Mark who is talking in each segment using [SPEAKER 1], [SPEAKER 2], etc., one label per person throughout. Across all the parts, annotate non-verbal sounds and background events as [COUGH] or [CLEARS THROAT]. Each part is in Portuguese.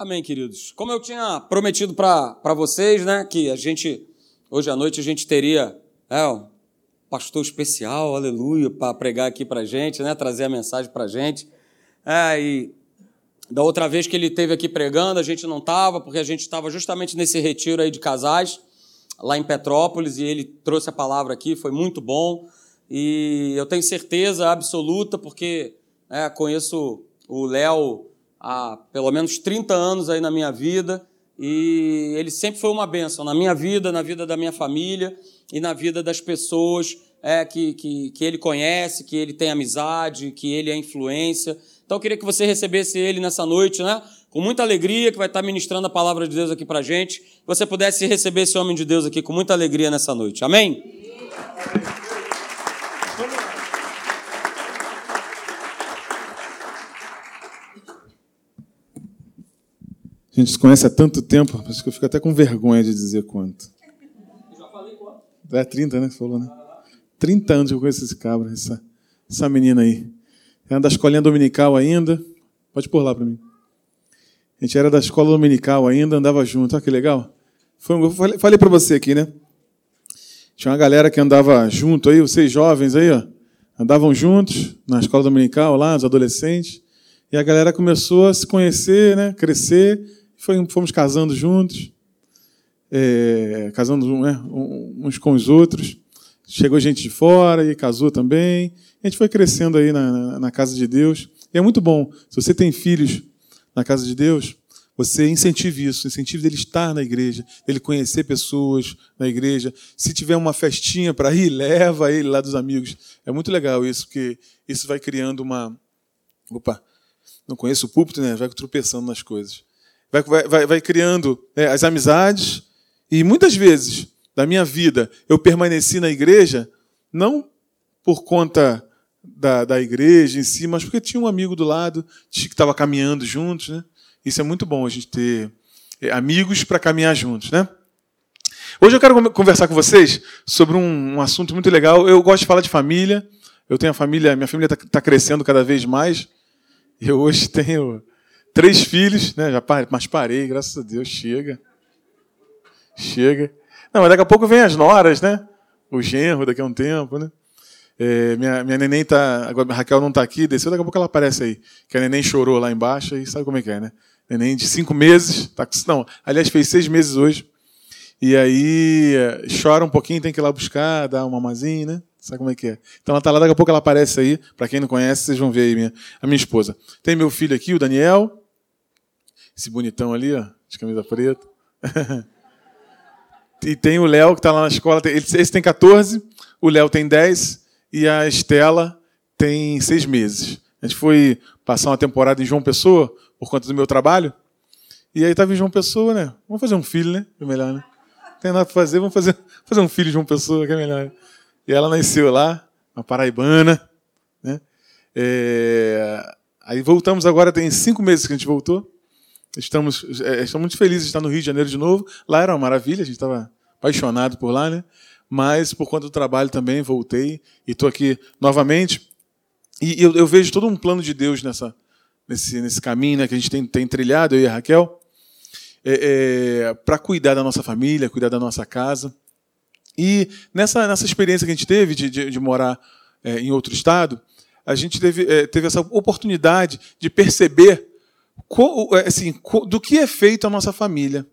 [SPEAKER 1] Amém, queridos. Como eu tinha prometido para vocês, né, que a gente, hoje à noite, a gente teria é, um pastor especial, aleluia, para pregar aqui para gente, né, trazer a mensagem para gente. É, e da outra vez que ele esteve aqui pregando, a gente não estava, porque a gente estava justamente nesse retiro aí de casais, lá em Petrópolis, e ele trouxe a palavra aqui, foi muito bom. E eu tenho certeza absoluta, porque é, conheço o Léo há pelo menos 30 anos aí na minha vida, e ele sempre foi uma bênção na minha vida, na vida da minha família e na vida das pessoas é, que, que, que ele conhece, que ele tem amizade, que ele é influência. Então eu queria que você recebesse ele nessa noite, né? Com muita alegria, que vai estar ministrando a palavra de Deus aqui pra gente. Que você pudesse receber esse homem de Deus aqui com muita alegria nessa noite. Amém?
[SPEAKER 2] A gente se conhece há tanto tempo, acho que eu fico até com vergonha de dizer quanto.
[SPEAKER 1] Já falei quanto?
[SPEAKER 2] É 30, né? Você falou, né? 30 anos que eu conheço esse cabra, essa, essa menina aí. Era da escolinha dominical ainda. Pode pôr lá para mim. A gente era da escola dominical ainda, andava junto. Olha que legal. Foi, eu falei, falei para você aqui, né? Tinha uma galera que andava junto aí, vocês jovens aí, ó. Andavam juntos na escola dominical lá, os adolescentes. E a galera começou a se conhecer, né? Crescer. Fomos casando juntos. É, casando né, uns com os outros. Chegou gente de fora e casou também. A gente foi crescendo aí na, na casa de Deus. E é muito bom. Se você tem filhos na casa de Deus, você incentive isso, incentive ele estar na igreja, ele conhecer pessoas na igreja. Se tiver uma festinha para ir, leva ele lá dos amigos. É muito legal isso, porque isso vai criando uma. Opa, não conheço o púlpito, né? Vai tropeçando nas coisas. Vai, vai, vai criando é, as amizades. E muitas vezes da minha vida eu permaneci na igreja, não por conta da, da igreja em si, mas porque tinha um amigo do lado que estava caminhando juntos, né? Isso é muito bom, a gente ter é, amigos para caminhar juntos, né? Hoje eu quero conversar com vocês sobre um, um, assunto muito legal. Eu gosto de falar de família. Eu tenho a família, minha família está tá crescendo cada vez mais. Eu hoje tenho três filhos, né? Já parei, mas parei, graças a Deus, chega. Chega. Não, mas daqui a pouco vem as noras, né? O genro daqui a um tempo, né? É, minha, minha neném tá. Agora Raquel não tá aqui, desceu, daqui a pouco ela aparece aí. Que a neném chorou lá embaixo e sabe como é que é, né? Neném de cinco meses, tá, não, aliás, fez seis meses hoje. E aí chora um pouquinho, tem que ir lá buscar, dar uma mamazinha, né? Sabe como é que é? Então ela tá lá, daqui a pouco ela aparece aí. Para quem não conhece, vocês vão ver aí minha, a minha esposa. Tem meu filho aqui, o Daniel. Esse bonitão ali, ó, de camisa preta. [LAUGHS] e tem o Léo, que está lá na escola. Esse tem 14, o Léo tem 10 e a Estela tem seis meses. A gente foi passar uma temporada em João Pessoa por conta do meu trabalho. E aí estava em João Pessoa, né? Vamos fazer um filho, né? É melhor, né? Não tem nada para fazer, vamos fazer, fazer um filho de João Pessoa, que é melhor. Né? E ela nasceu lá, na Paraibana. Né? É... Aí voltamos agora, tem cinco meses que a gente voltou. Estamos, é, estamos muito felizes de estar no Rio de Janeiro de novo. Lá era uma maravilha, a gente estava apaixonado por lá, né? mas por conta do trabalho também voltei e estou aqui novamente. E eu, eu, vejo todo um plano de Deus nessa, nesse, nesse caminho né, que a gente tem, tem trilhado, eu e a Raquel, é, é, para cuidar da nossa família, cuidar da nossa casa. E nessa, nessa experiência que a gente teve de, de, de morar é, em outro estado, a gente teve, é, teve essa oportunidade de perceber é, assim, co, do que é feito a nossa família.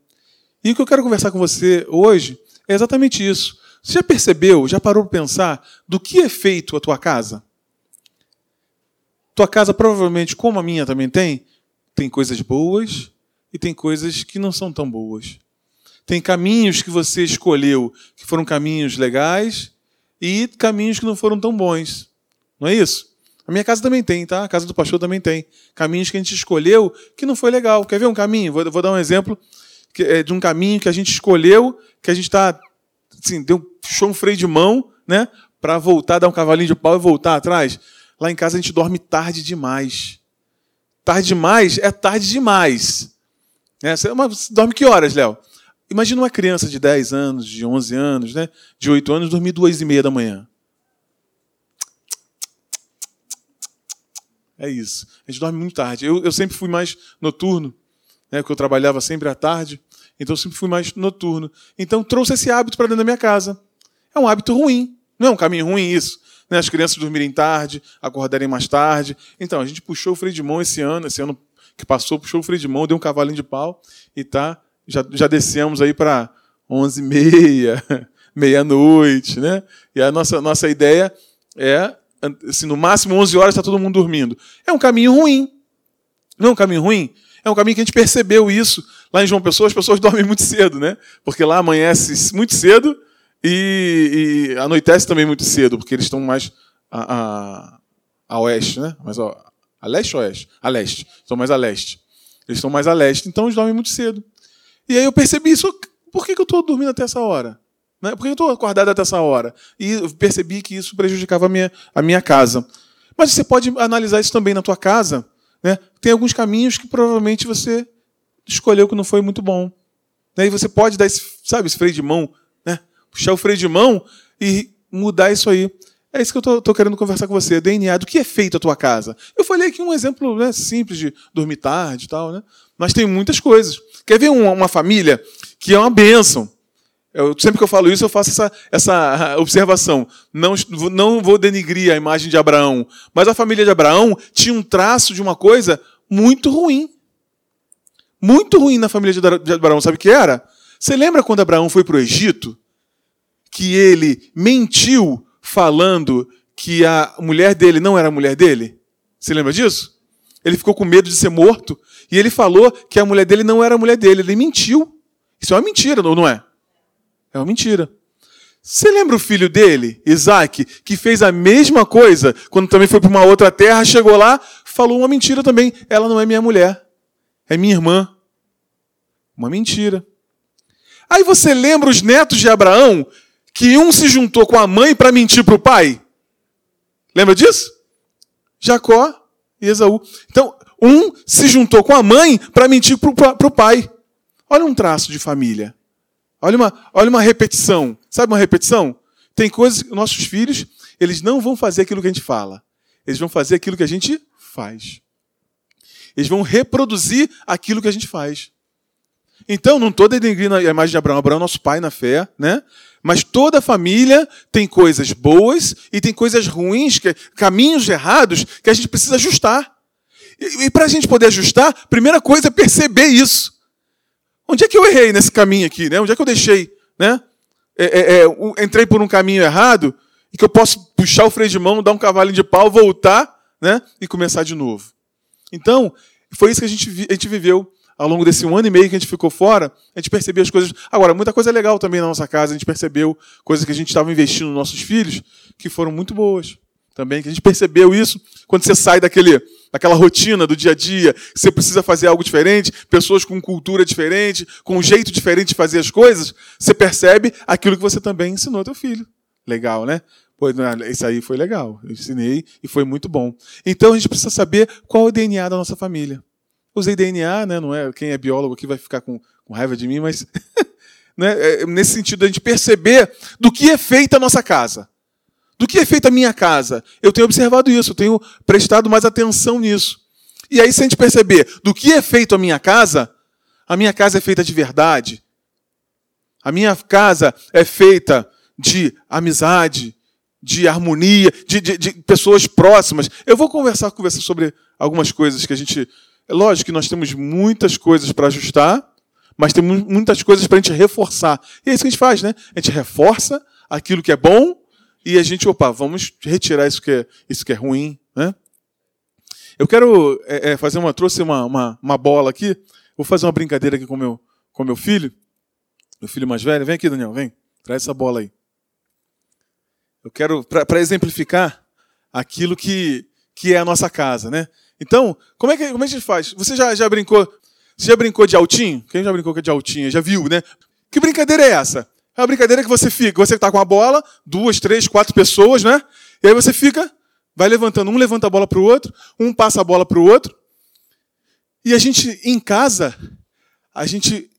[SPEAKER 2] E o que eu quero conversar com você hoje é exatamente isso. Você já percebeu, já parou para pensar do que é feito a tua casa? Tua casa, provavelmente, como a minha também tem, tem coisas boas e tem coisas que não são tão boas. Tem caminhos que você escolheu que foram caminhos legais e caminhos que não foram tão bons. Não é isso? A minha casa também tem, tá? A casa do pastor também tem. Caminhos que a gente escolheu que não foi legal. Quer ver um caminho? Vou, vou dar um exemplo é de um caminho que a gente escolheu, que a gente está assim, deu, um freio de mão, né? Para voltar, dar um cavalinho de pau e voltar atrás. Lá em casa a gente dorme tarde demais. Tarde demais é tarde demais. É, você dorme que horas, Léo? Imagina uma criança de 10 anos, de 11 anos, né? de 8 anos, dormir duas e meia da manhã. É isso. A gente dorme muito tarde. Eu, eu sempre fui mais noturno. né, porque eu trabalhava sempre à tarde, então eu sempre fui mais noturno. Então trouxe esse hábito para dentro da minha casa. É um hábito ruim, não é um caminho ruim isso. Né? As crianças dormirem tarde, acordarem mais tarde. Então, a gente puxou o freio de mão esse ano, esse ano que passou, puxou o freio de mão, deu um cavalinho de pau e tá, já, já descemos aí para 11 e meia, [LAUGHS] meia-noite, né? E a nossa, nossa ideia é, assim, no máximo 11 horas está todo mundo dormindo. É um caminho ruim. Não é um caminho ruim? É um caminho que a gente percebeu isso. Lá em João Pessoa, as pessoas [LAUGHS] dormem muito cedo, né? Porque lá amanhece muito cedo e, e anoitece também muito cedo, porque eles estão mais a, a, a oeste, né? Mas, ó, a leste ou oeste? A leste. Estão mais a leste. Eles estão mais a leste, então eles dormem muito cedo. E aí eu percebi isso. Por que, que eu estou dormindo até essa hora? Né? Por que eu estou acordado até essa hora? E percebi que isso prejudicava a minha, a minha casa. Mas você pode analisar isso também na tua casa. Né? Tem alguns caminhos que provavelmente você escolheu que não foi muito bom. Né? E você pode dar esse, sabe, esse freio de mão, né? puxar o freio de mão e mudar isso aí. É isso que eu estou querendo conversar com você. DNA, do que é feito a tua casa? Eu falei aqui um exemplo né, simples de dormir tarde e tal, né? mas tem muitas coisas. Quer ver uma, uma família que é uma bênção? Eu, sempre que eu falo isso, eu faço essa, essa [LAUGHS] observação. Não, não vou denigrir a imagem de Abraão, mas a família de Abraão tinha um traço de uma coisa muito ruim. Muito ruim na família de Abraão. Sabe o que era? Você lembra quando Abraão foi para o Egito? Que ele mentiu falando que a mulher dele não era a mulher dele? Você lembra disso? Ele ficou com medo de ser morto e ele falou que a mulher dele não era a mulher dele. Ele mentiu. Isso é uma mentira, não é? É uma mentira. Você lembra o filho dele, Isaac, que fez a mesma coisa quando também foi para uma outra terra, chegou lá, falou uma mentira também. Ela não é minha mulher, é minha irmã. Uma mentira. Aí você lembra os netos de Abraão que um se juntou com a mãe para mentir para o pai? Lembra disso? Jacó e Esaú. Então, um se juntou com a mãe para mentir para o pai. Olha um traço de família. Olha uma, olha uma repetição. Sabe uma repetição? Tem coisas que nossos filhos, eles não vão fazer aquilo que a gente fala. Eles vão fazer aquilo que a gente faz. Eles vão reproduzir aquilo que a gente faz. Então, não estou denegrindo a imagem de Abraão. Abraão é nosso pai na fé, né? Mas toda família tem coisas boas e tem coisas ruins, que, caminhos errados que a gente precisa ajustar. E, e para a gente poder ajustar, primeira coisa é perceber isso. Onde é que eu errei nesse caminho aqui? Né? Onde é que eu deixei? Né? É, é, é, entrei por um caminho errado e que eu posso puxar o freio de mão, dar um cavalinho de pau, voltar né? e começar de novo. Então, foi isso que a gente, a gente viveu ao longo desse um ano e meio que a gente ficou fora, a gente percebeu as coisas. Agora, muita coisa legal também na nossa casa, a gente percebeu coisas que a gente estava investindo nos nossos filhos que foram muito boas também, que a gente percebeu isso quando você sai daquele, daquela rotina do dia a dia, você precisa fazer algo diferente, pessoas com cultura diferente, com um jeito diferente de fazer as coisas, você percebe aquilo que você também ensinou ao teu filho. Legal, né? Isso aí foi legal. Eu ensinei e foi muito bom. Então a gente precisa saber qual é o DNA da nossa família. Usei DNA, né? Não é quem é biólogo aqui vai ficar com, com raiva de mim, mas [LAUGHS] né? É, nesse sentido a gente perceber do que é feita a nossa casa. Do que é feita a minha casa? Eu tenho observado isso, eu tenho prestado mais atenção nisso. E aí, se a gente perceber do que é feito a minha casa, a minha casa é feita de verdade. A minha casa é feita de amizade, de harmonia, de, de, de pessoas próximas. Eu vou conversar com você sobre algumas coisas que a gente. É lógico que nós temos muitas coisas para ajustar, mas temos muitas coisas para a gente reforçar. E é isso que a gente faz, né? A gente reforça aquilo que é bom e a gente, opa, vamos retirar isso que é, isso que é ruim. Né? Eu quero é, é, fazer uma. Trouxe uma, uma, uma, bola aqui. Vou fazer uma brincadeira aqui com meu, com meu filho. Meu filho mais velho. Vem aqui, Daniel, vem. Traz essa bola aí. Eu quero, para exemplificar aquilo que, que é a nossa casa, né? Então, como é que, como é que a gente faz? Você já, já brincou? Você já brincou de altinho? Quem já brincou de altinho? Já viu, né? Que brincadeira é essa? É uma brincadeira que você fica, você está com a bola, duas, três, quatro pessoas, né? E aí você fica, vai levantando, um levanta a bola para o outro, um passa a bola para o outro. E a gente, em casa, a gente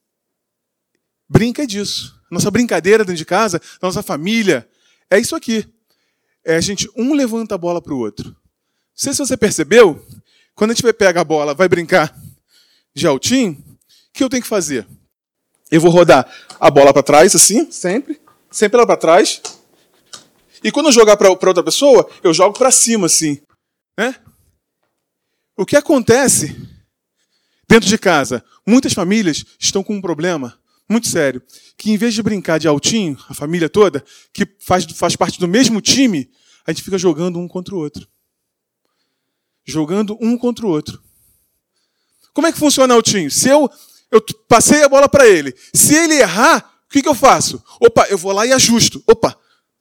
[SPEAKER 2] brinca disso. Nossa brincadeira dentro de casa, nossa família, é isso aqui. É a gente, um levanta a bola para o outro. Não sei se você percebeu, quando a gente pega a bola, vai brincar de altinho, que eu tenho que fazer? Eu vou rodar a bola para trás, assim, sempre. Sempre ela para trás. E quando eu jogar para outra pessoa, eu jogo para cima, assim. Né? O que acontece dentro de casa? Muitas famílias estão com um problema muito sério. Que em vez de brincar de altinho, a família toda, que faz, faz parte do mesmo time, a gente fica jogando um contra o outro. Jogando um contra o outro. Como é que funciona altinho? Se eu, eu passei a bola para ele, se ele errar, o que, que eu faço? Opa, eu vou lá e ajusto. Opa,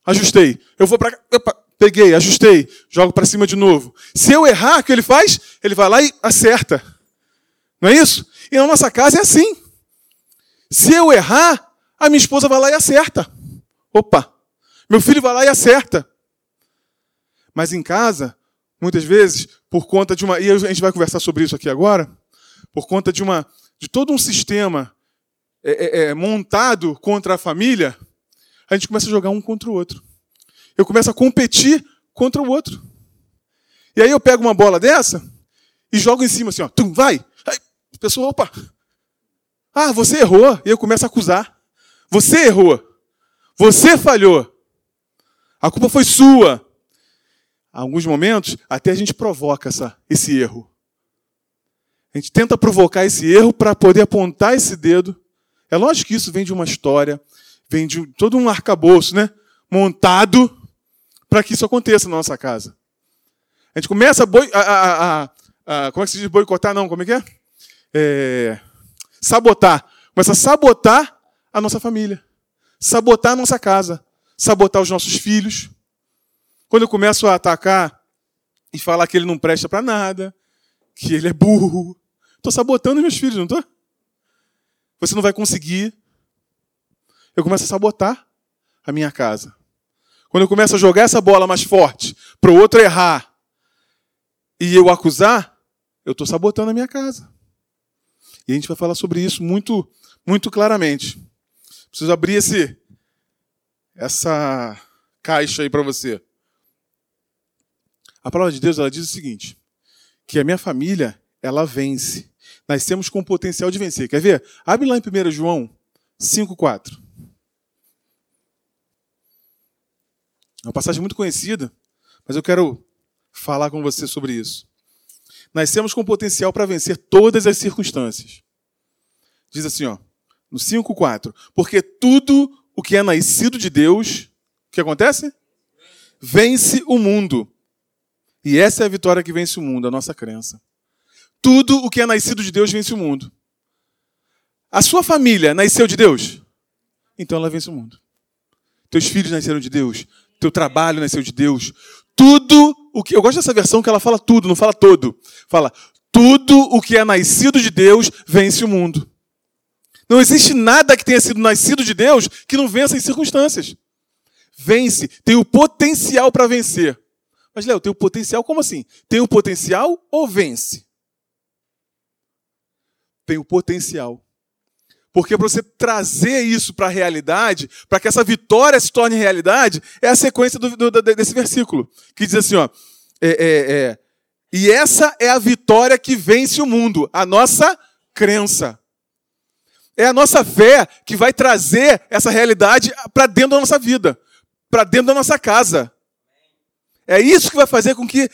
[SPEAKER 2] ajustei. Eu vou para Opa, peguei, ajustei. Jogo para cima de novo. Se eu errar, o que ele faz? Ele vai lá e acerta. Não é isso? E na nossa casa é assim. Se eu errar, a minha esposa vai lá e acerta. Opa! Meu filho vai lá e acerta. Mas em casa, muitas vezes, por conta de uma. E a gente vai conversar sobre isso aqui agora. Por conta de uma. De todo um sistema é, é, é, montado contra a família, a gente começa a jogar um contra o outro. Eu começo a competir contra o outro. E aí eu pego uma bola dessa e jogo em cima assim, ó. Tum, vai! Aí, a pessoa, opa, ah, você errou. E eu começo a acusar. Você errou. Você falhou. A culpa foi sua. Alguns momentos, até a gente provoca essa, esse erro. A gente tenta provocar esse erro para poder apontar esse dedo. É lógico que isso vem de uma história, vem de todo um arcabouço, né? Montado para que isso aconteça na nossa casa. A gente começa a, boi, a, a, a, como é que se diz boicotar? Não, como é que é? é sabotar. Começa a sabotar a nossa família, sabotar a nossa casa, sabotar os nossos filhos. Quando eu começo a atacar e falar que ele não presta para nada, que ele é burro, estou sabotando meus filhos, não estou? Você não vai conseguir. Eu começo a sabotar a minha casa. Quando eu começo a jogar essa bola mais forte para o outro errar e eu acusar, eu estou sabotando a minha casa. E a gente vai falar sobre isso muito, muito claramente. Preciso abrir esse, essa caixa aí para você. A palavra de Deus ela diz o seguinte: que a minha família ela vence. Nós temos com o potencial de vencer. Quer ver? Abre lá em 1 João 5,4. É uma passagem muito conhecida, mas eu quero falar com você sobre isso. Nascemos com potencial para vencer todas as circunstâncias. Diz assim, ó, no 5:4, porque tudo o que é nascido de Deus, o que acontece? Vence o mundo. E essa é a vitória que vence o mundo, a nossa crença. Tudo o que é nascido de Deus vence o mundo. A sua família nasceu de Deus? Então ela vence o mundo. Teus filhos nasceram de Deus. Teu trabalho nasceu de Deus. Tudo o que. Eu gosto dessa versão que ela fala tudo, não fala todo. Fala, tudo o que é nascido de Deus vence o mundo. Não existe nada que tenha sido nascido de Deus que não vença em circunstâncias. Vence, tem o potencial para vencer. Mas, Léo, tem o potencial como assim? Tem o potencial ou vence? Tem o potencial. Porque para você trazer isso para a realidade, para que essa vitória se torne realidade, é a sequência do, do, desse versículo, que diz assim: ó, é, é, é, e essa é a vitória que vence o mundo, a nossa crença. É a nossa fé que vai trazer essa realidade para dentro da nossa vida, para dentro da nossa casa. É isso que vai fazer com que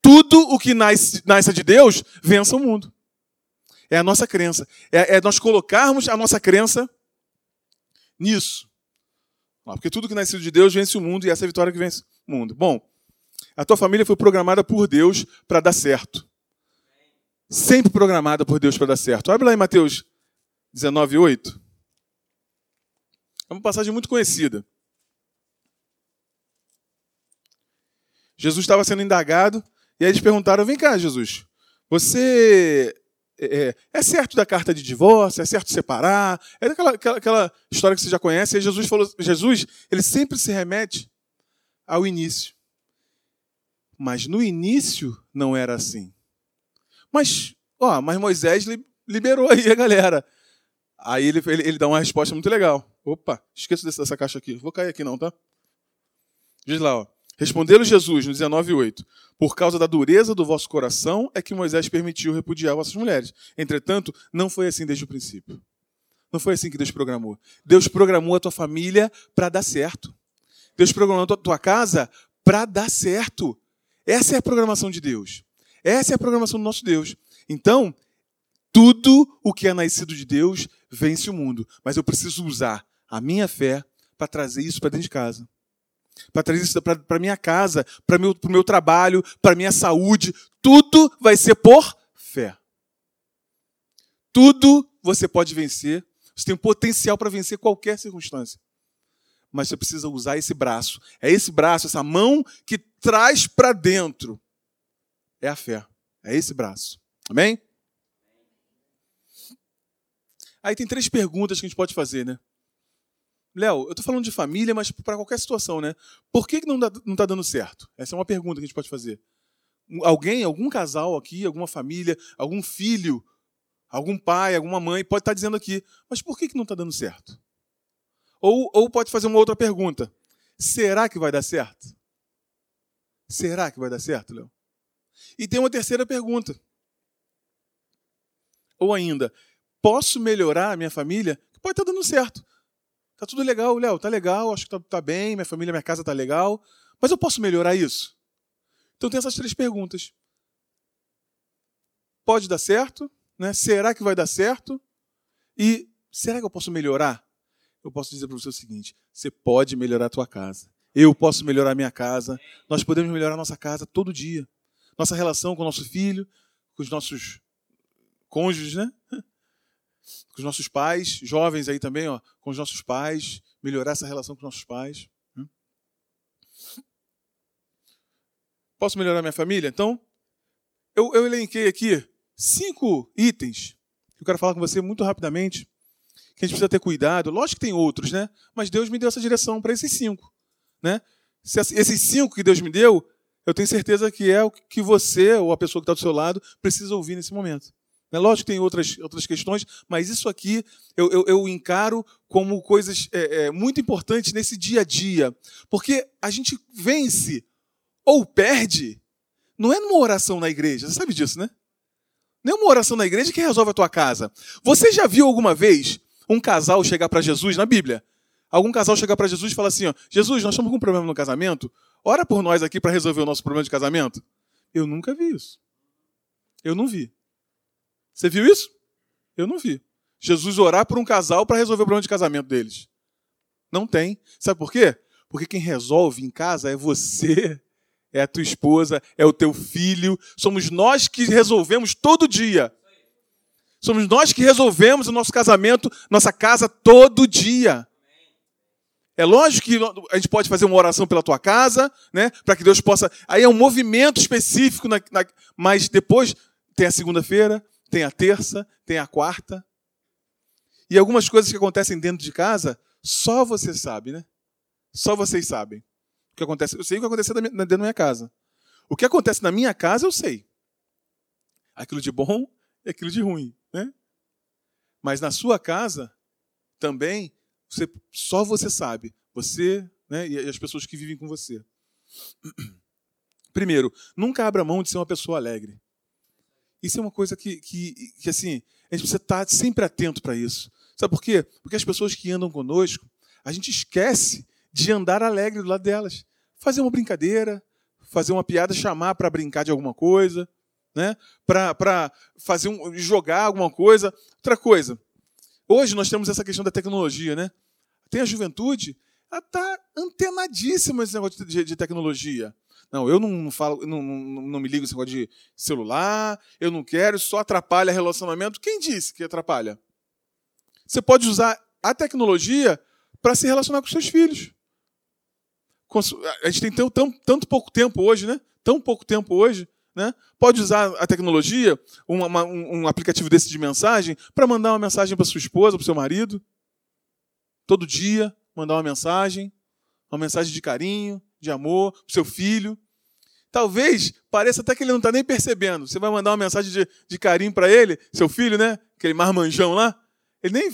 [SPEAKER 2] tudo o que nasce, nasce de Deus vença o mundo. É a nossa crença. É, é nós colocarmos a nossa crença nisso. Porque tudo que nasce de Deus vence o mundo e essa é a vitória que vence o mundo. Bom, a tua família foi programada por Deus para dar certo. Sempre programada por Deus para dar certo. Abre lá em Mateus 19, 8. É uma passagem muito conhecida. Jesus estava sendo indagado e aí eles perguntaram: Vem cá, Jesus, você é, é, certo da carta de divórcio, é certo separar, é aquela, aquela, aquela, história que você já conhece. E Jesus falou, Jesus, ele sempre se remete ao início. Mas no início não era assim. Mas, ó, mas Moisés liberou aí a galera. Aí ele, ele, ele dá uma resposta muito legal. Opa, esqueço dessa caixa aqui. Vou cair aqui não, tá? Diz lá, ó. Respondeu-lhe Jesus, no 19,8: Por causa da dureza do vosso coração é que Moisés permitiu repudiar vossas mulheres. Entretanto, não foi assim desde o princípio. Não foi assim que Deus programou. Deus programou a tua família para dar certo. Deus programou a tua casa para dar certo. Essa é a programação de Deus. Essa é a programação do nosso Deus. Então, tudo o que é nascido de Deus vence o mundo. Mas eu preciso usar a minha fé para trazer isso para dentro de casa. Para trazer isso para minha casa, para o meu, trabalho, para minha saúde. Tudo vai ser por fé. Tudo você pode vencer. Você tem potencial para vencer qualquer circunstância. Mas você precisa usar esse braço. É esse braço, essa mão que traz para dentro. É a fé. É esse braço. Amém? Aí tem três perguntas que a gente pode fazer, né? Léo, eu estou falando de família, mas para qualquer situação, né? Por que, que não está dando certo? Essa é uma pergunta que a gente pode fazer. Alguém, algum casal aqui, alguma família, algum filho, algum pai, alguma mãe pode estar tá dizendo aqui, mas por que, que não está dando certo? Ou, ou pode fazer uma outra pergunta: será que vai dar certo? Será que vai dar certo, Léo? E tem uma terceira pergunta. Ou ainda, posso melhorar a minha família? Pode estar tá dando certo. Tá tudo legal, Léo, tá legal, acho que tá, tá bem, minha família, minha casa tá legal, mas eu posso melhorar isso? Então tem essas três perguntas. Pode dar certo? Né? Será que vai dar certo? E será que eu posso melhorar? Eu posso dizer para você o seguinte: você pode melhorar a tua casa. Eu posso melhorar a minha casa. Nós podemos melhorar a nossa casa todo dia. Nossa relação com o nosso filho, com os nossos cônjuges, né? Com os nossos pais, jovens aí também, ó, com os nossos pais, melhorar essa relação com os nossos pais. Né? Posso melhorar minha família? Então, eu, eu elenquei aqui cinco itens que eu quero falar com você muito rapidamente, que a gente precisa ter cuidado. Lógico que tem outros, né? Mas Deus me deu essa direção para esses cinco, né? Esses cinco que Deus me deu, eu tenho certeza que é o que você ou a pessoa que está do seu lado precisa ouvir nesse momento. É lógico que tem outras, outras questões, mas isso aqui eu, eu, eu encaro como coisas é, é, muito importantes nesse dia a dia. Porque a gente vence ou perde, não é numa oração na igreja, você sabe disso, né? Não é uma oração na igreja que resolve a tua casa. Você já viu alguma vez um casal chegar para Jesus na Bíblia? Algum casal chegar para Jesus e falar assim: ó, Jesus, nós estamos com um problema no casamento, ora por nós aqui para resolver o nosso problema de casamento? Eu nunca vi isso. Eu não vi. Você viu isso? Eu não vi. Jesus orar por um casal para resolver o problema de casamento deles. Não tem. Sabe por quê? Porque quem resolve em casa é você, é a tua esposa, é o teu filho. Somos nós que resolvemos todo dia. Somos nós que resolvemos o nosso casamento, nossa casa todo dia. É lógico que a gente pode fazer uma oração pela tua casa, né? Para que Deus possa. Aí é um movimento específico, na, na... mas depois tem a segunda-feira, tem a terça, tem a quarta. E algumas coisas que acontecem dentro de casa, só você sabe, né? Só vocês sabem. O que acontece, eu sei o que aconteceu dentro da minha casa. O que acontece na minha casa, eu sei. Aquilo de bom e aquilo de ruim, né? Mas na sua casa, também, você, só você sabe. Você né, e as pessoas que vivem com você. [CLEARS THROAT] Primeiro, nunca abra mão de ser uma pessoa alegre. Isso é uma coisa que, que, que assim, a gente precisa estar sempre atento para isso. Sabe por quê? Porque as pessoas que andam conosco, a gente esquece de andar alegre do lado delas. Fazer uma brincadeira, fazer uma piada, chamar para brincar de alguma coisa, né? para fazer um, jogar alguma coisa. Outra coisa, hoje nós temos essa questão da tecnologia. Né? Tem a juventude, ela está antenadíssima nesse negócio de, de tecnologia. Não, eu não falo, não, não, não me ligo esse negócio de celular, eu não quero, só atrapalha relacionamento. Quem disse que atrapalha? Você pode usar a tecnologia para se relacionar com seus filhos. A gente tem tão, tão, tanto pouco tempo hoje, né? Tão pouco tempo hoje, né? Pode usar a tecnologia, uma, uma, um aplicativo desse de mensagem, para mandar uma mensagem para sua esposa, para seu marido. Todo dia, mandar uma mensagem, uma mensagem de carinho, de amor para seu filho. Talvez pareça até que ele não está nem percebendo. Você vai mandar uma mensagem de, de carinho para ele, seu filho, né? Aquele marmanjão lá. Ele nem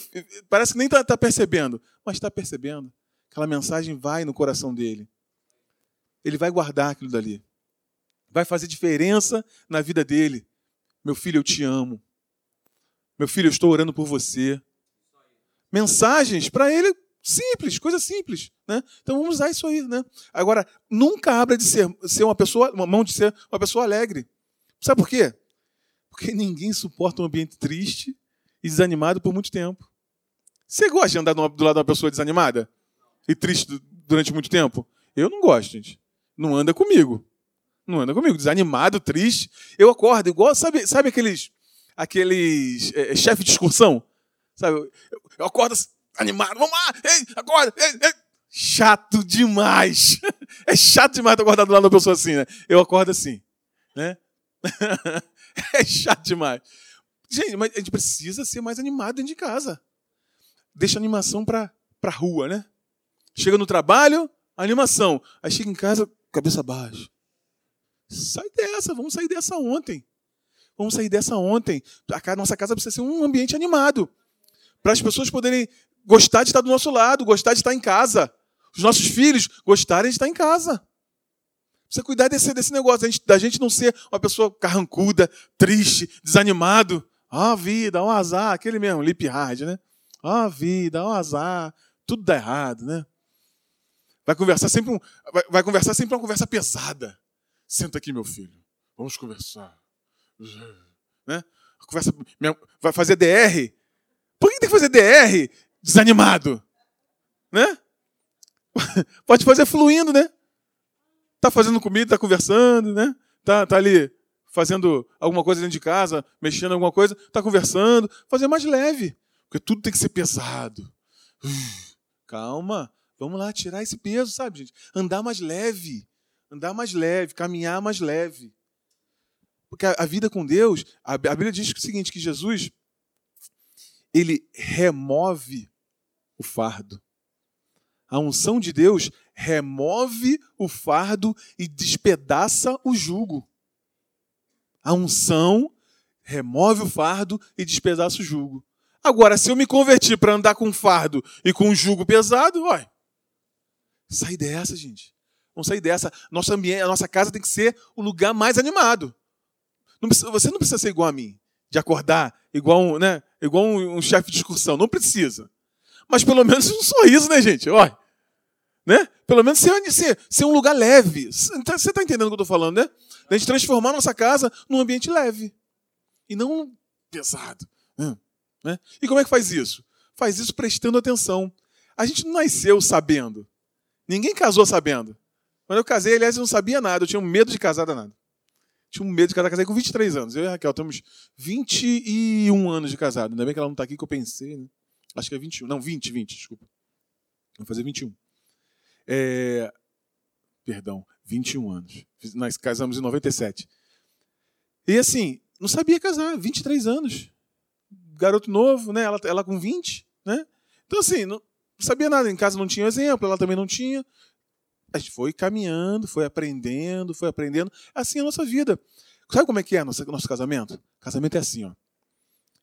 [SPEAKER 2] parece que nem está tá percebendo, mas está percebendo. Aquela mensagem vai no coração dele. ele vai guardar aquilo dali. Vai fazer diferença na vida dele. Meu filho, eu te amo. Meu filho, eu estou orando por você. Mensagens para ele simples, coisa simples, né? Então vamos usar isso aí, né? Agora, nunca abra de ser, ser uma pessoa, uma mão de ser uma pessoa alegre. Sabe por quê? Porque ninguém suporta um ambiente triste e desanimado por muito tempo. Você gosta de andar do lado de uma pessoa desanimada e triste durante muito tempo? Eu não gosto, gente. Não anda comigo. Não anda comigo. Desanimado, triste. Eu acordo igual, sabe, sabe aqueles, aqueles é, chefe de excursão? Sabe? Eu, eu acordo animado. Vamos lá! Ei, acorda! Ei, ei. Chato demais. [LAUGHS] É chato demais acordar do lado de uma pessoa assim, né? Eu acordo assim, né? [LAUGHS] É chato demais. Gente, mas a gente precisa ser mais animado dentro de casa. Deixa a animação para a rua, né? Chega no trabalho, animação. Aí chega em casa, cabeça baixa. Sai dessa, vamos sair dessa ontem. Vamos sair dessa ontem. A nossa casa precisa ser um ambiente animado. Para as pessoas poderem gostar de estar do nosso lado, gostar de estar em casa. Os nossos filhos gostarem de estar em casa. Precisa cuidar desse, desse negócio, da gente, da gente não ser uma pessoa carrancuda, triste, desanimado. Ah, vida, um azar, aquele mesmo, lip hard, né? Ah, vida, um azar, tudo dá errado, né? Vai conversar sempre um, vai, vai conversar sempre uma conversa pesada. Senta aqui, meu filho. Vamos conversar. Né? Conversa, vai fazer DR. Por que tem que fazer DR desanimado? Né? [LAUGHS] Pode fazer fluindo, né? Tá fazendo comida, tá conversando, né? Tá, tá ali fazendo alguma coisa dentro de casa, mexendo em alguma coisa, tá conversando, fazer mais leve, porque tudo tem que ser pesado. [SIGHS] calma, vamos lá tirar esse peso, sabe, gente? Andar mais leve, andar mais leve, caminhar mais leve. Porque a, vida com Deus, a, a Bíblia diz o seguinte, que Jesus ele remove o fardo. A unção de Deus remove o fardo e despedaça o jugo. A unção remove o fardo e despedaça o jugo. Agora, se eu me convertir para andar com fardo e com jugo pesado, vai. Sai dessa, gente. Vamos sair dessa. Nosso ambiente, a nossa casa tem que ser o lugar mais animado. Não precisa, você não precisa ser igual a mim, de acordar igual um, né, igual um, um chefe de excursão. Não precisa. Mas pelo menos um sorriso, né, gente? Olha. Né? Pelo menos ser, ser, ser um lugar leve. Você está entendendo o que eu estou falando, né? Da gente transformar nossa casa num ambiente leve. E não pesado. Né? E como é que faz isso? Faz isso prestando atenção. A gente não nasceu sabendo. Ninguém casou sabendo. Quando eu casei, aliás, eu não sabia nada. Eu tinha medo de casar danado. Tinha um medo de casar. Casei com 23 anos. Eu e a Raquel temos 21 anos de casado. Ainda bem que ela não está aqui, que eu pensei. Né? Acho que é 21. Não, 20, 20, desculpa. Vou fazer 21. É... Perdão, 21 anos. Nós casamos em 97. E assim, não sabia casar, 23 anos. Garoto novo, né? Ela, ela com 20, né? Então, assim, não, sabia nada. Em casa não tinha exemplo, ela também não tinha. Gente foi caminhando, foi aprendendo, foi aprendendo. Assim é a nossa vida. Sabe como é que é nosso, nosso casamento? Casamento é assim, ó.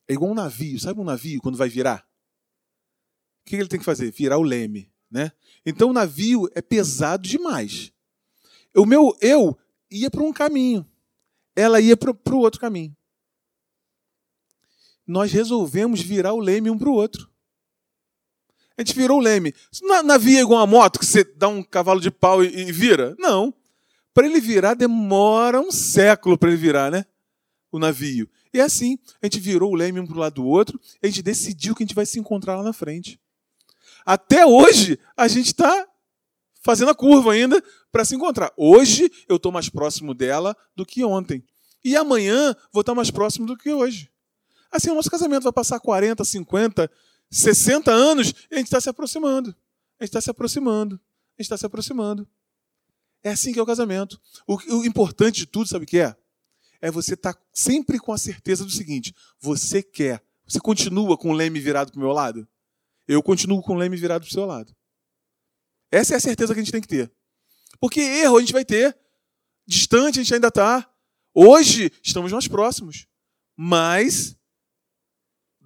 [SPEAKER 2] É igual um navio. Sabe um navio quando vai virar? O que ele tem que fazer? Virar o leme. Né? Então o navio é pesado demais. O meu eu ia para um caminho, ela ia para o outro caminho. Nós resolvemos virar o leme um para o outro. A gente virou o leme. Navio é igual uma moto que você dá um cavalo de pau e, e vira? Não. Para ele virar, demora um século para ele virar, né? O navio. E é assim, a gente virou o leme um para o lado do outro, a gente decidiu que a gente vai se encontrar lá na frente. Até hoje, a gente está fazendo a curva ainda para se encontrar. Hoje, eu estou mais próximo dela do que ontem. E amanhã, vou estar mais próximo do que hoje. Assim, o nosso casamento vai passar 40, 50, 60 anos a gente está se aproximando. A gente está se aproximando. A gente está se aproximando. É assim que é o casamento. O, o importante de tudo, sabe o que é? É você estar tá sempre com a certeza do seguinte: você quer. Você continua com o leme virado para o meu lado? eu continuo com o leme virado para o seu lado. Essa é a certeza que a gente tem que ter. Porque erro a gente vai ter. Distante a gente ainda está. Hoje estamos mais próximos. Mas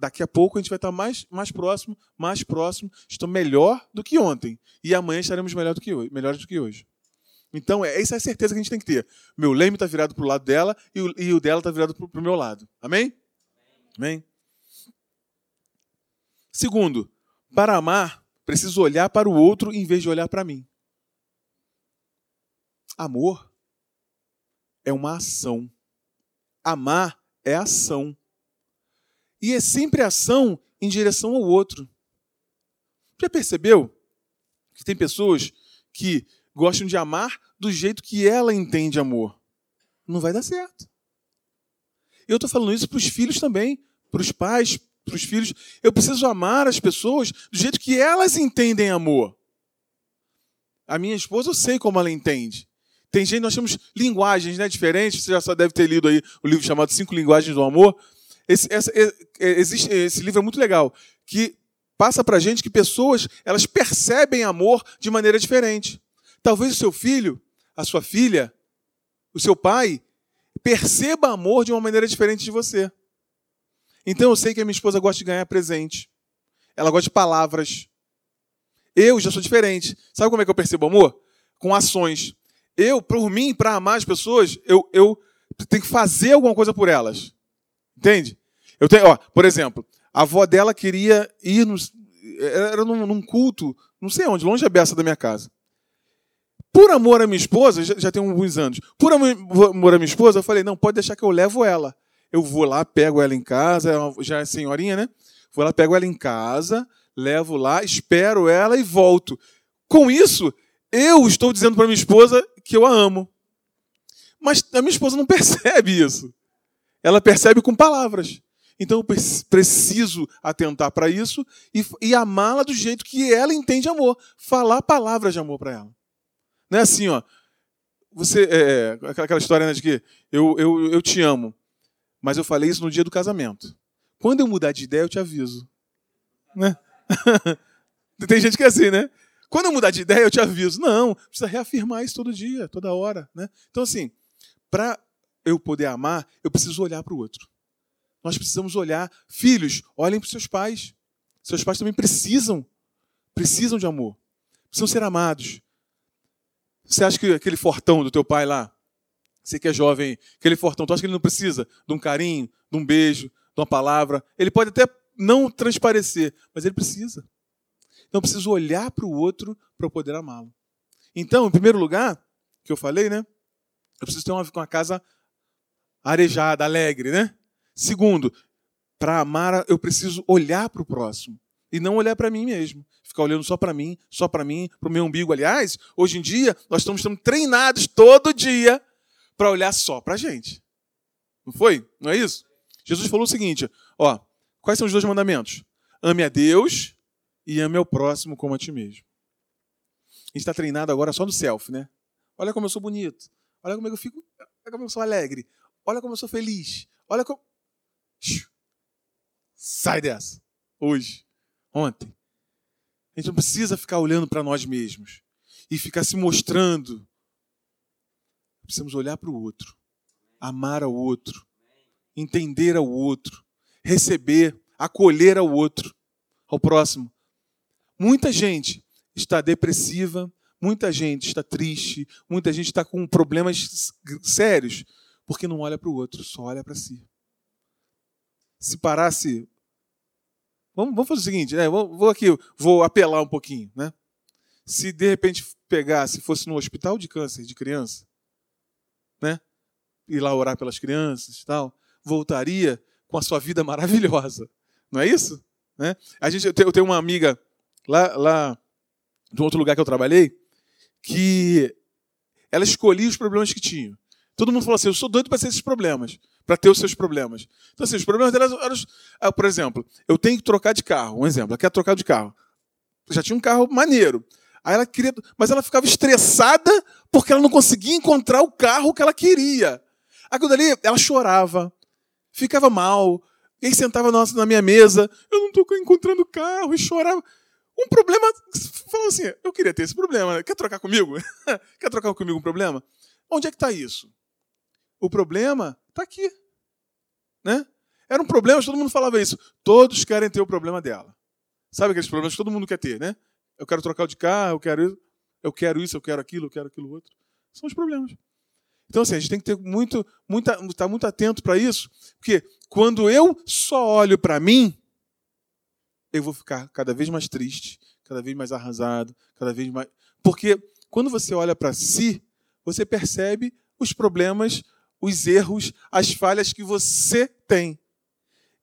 [SPEAKER 2] daqui a pouco a gente vai estar mais, mais próximo, mais próximo. Estou melhor do que ontem. E amanhã estaremos melhor do que hoje, melhores do que hoje. Então, é, essa é a certeza que a gente tem que ter. Meu leme está virado para o lado dela e o, e o dela está virado para o meu lado. Amém? Amém? Segundo, para amar, preciso olhar para o outro em vez de olhar para mim. Amor é uma ação. Amar é ação. E é sempre ação em direção ao outro. Já percebeu que tem pessoas que gostam de amar do jeito que ela entende amor? Não vai dar certo. Eu estou falando isso para os filhos também, para os pais, para os filhos. Eu preciso amar as pessoas do jeito que elas entendem amor. A minha esposa, eu sei como ela entende. Tem gente, nós temos linguagens né, diferentes. Você já só deve ter lido aí o livro chamado Cinco Linguagens do Amor. Esse, essa, existe, esse livro é muito legal, que passa para gente que pessoas elas percebem amor de maneira diferente. Talvez o seu filho, a sua filha, o seu pai, perceba amor de uma maneira diferente de você. Então eu sei que a minha esposa gosta de ganhar presente. Ela gosta de palavras. Eu já sou diferente. Sabe como é que eu percebo amor? Com ações. Eu, por mim, para amar as pessoas, eu, eu tenho que fazer alguma coisa por elas. Entende? Eu tenho, ó, por exemplo, a avó dela queria ir nos, era num, num, culto, não sei onde, longe da beça da minha casa. Por amor à minha esposa, já, já tem alguns anos, por amor à minha esposa, eu falei, não, pode deixar que eu levo ela. Eu vou lá, pego ela em casa, já é senhorinha, né? Vou lá, pego ela em casa, levo lá, espero ela e volto. Com isso, eu estou dizendo para minha esposa que eu a amo. Mas a minha esposa não [LAUGHS] percebe isso. Ela percebe com palavras. Então eu preciso atentar para isso e, e amá-la do jeito que ela entende amor. Falar palavras de amor para ela. Não é assim, ó. Você, é, é aquela história né, de que eu, eu, eu te amo, mas eu falei isso no dia do casamento. Quando eu mudar de ideia, eu te aviso. Né? [LAUGHS] Tem gente que é assim, né? Quando eu mudar de ideia, eu te aviso. Não, precisa reafirmar isso todo dia, toda hora. Né? Então, assim, para eu poder amar, eu preciso olhar para o outro. Nós precisamos olhar. Filhos, olhem para os seus pais. Seus pais também precisam, precisam de amor. Precisam ser amados. Você acha que aquele fortão do teu pai lá, você que é jovem, aquele fortão, tu acha que ele não precisa de um carinho, de um beijo, de uma palavra? Ele pode até não transparecer, mas ele precisa. Então eu preciso olhar para o outro para poder amá-lo. Então, em primeiro lugar, que eu falei, né? Eu preciso ter uma, uma casa arejada, alegre, né? Segundo, para amar, eu preciso olhar para o próximo e não olhar para mim mesmo. Ficar olhando só para mim, só para mim, para o meu umbigo. Aliás, hoje em dia, nós estamos sendo treinados todo dia para olhar só para a gente. Não foi? Não é isso? Jesus falou o seguinte: ó, quais são os dois mandamentos? Ame a Deus e ame ao próximo como a ti mesmo. A gente está treinado agora só no self, né? Olha como eu sou bonito. Olha como eu fico. Olha como eu sou alegre. Olha como eu sou feliz. Olha como. Sai dessa. Hoje. Ontem. A gente não precisa ficar olhando para nós mesmos e ficar se mostrando. Precisamos olhar para o outro, amar ao outro, entender ao outro, receber, acolher ao outro, ao próximo. Muita gente está depressiva, muita gente está triste, muita gente está com problemas sérios, porque não olha para o outro, só olha para si. Se parasse. Vamos, vamos fazer o seguinte, né? Vou, vou aqui, vou apelar um pouquinho, né? Se de repente pegasse, fosse no hospital de câncer de criança, né? Ir lá orar pelas crianças e tal, voltaria com a sua vida [LAUGHS] maravilhosa. Não é isso? Né? A gente, eu tenho uma amiga lá, lá de um outro lugar que eu trabalhei, que ela escolhia os problemas que tinha. Todo mundo falou assim: eu sou doido para ter esses problemas, para ter os seus problemas. Então, assim, os problemas dela eram. Ah, por exemplo, eu tenho que trocar de carro. Um exemplo, ela quer trocar de carro. Já tinha um carro maneiro. Aí ela queria. Mas ela ficava estressada porque ela não conseguia encontrar o carro que ela queria. Aquilo dali, ela chorava, ficava mal, e sentava na minha mesa, eu não estou encontrando o carro, e chorava. Um problema, falou assim, eu queria ter esse problema, quer trocar comigo? [LAUGHS] quer trocar comigo um problema? Onde é que está isso? O problema está aqui. Né? Era um problema, todo mundo falava isso. Todos querem ter o problema dela. Sabe aqueles problemas que todo mundo quer ter, né? Eu quero trocar de carro, eu quero isso, eu quero isso, eu quero aquilo, eu quero aquilo outro. São os problemas. Então, assim, a gente tem que ter muito, muita, estar tá muito atento para isso, porque quando eu só olho para mim, eu vou ficar cada vez mais triste, cada vez mais arrasado, cada vez mais. Porque quando você olha para si, você percebe os problemas, os erros, as falhas que você tem.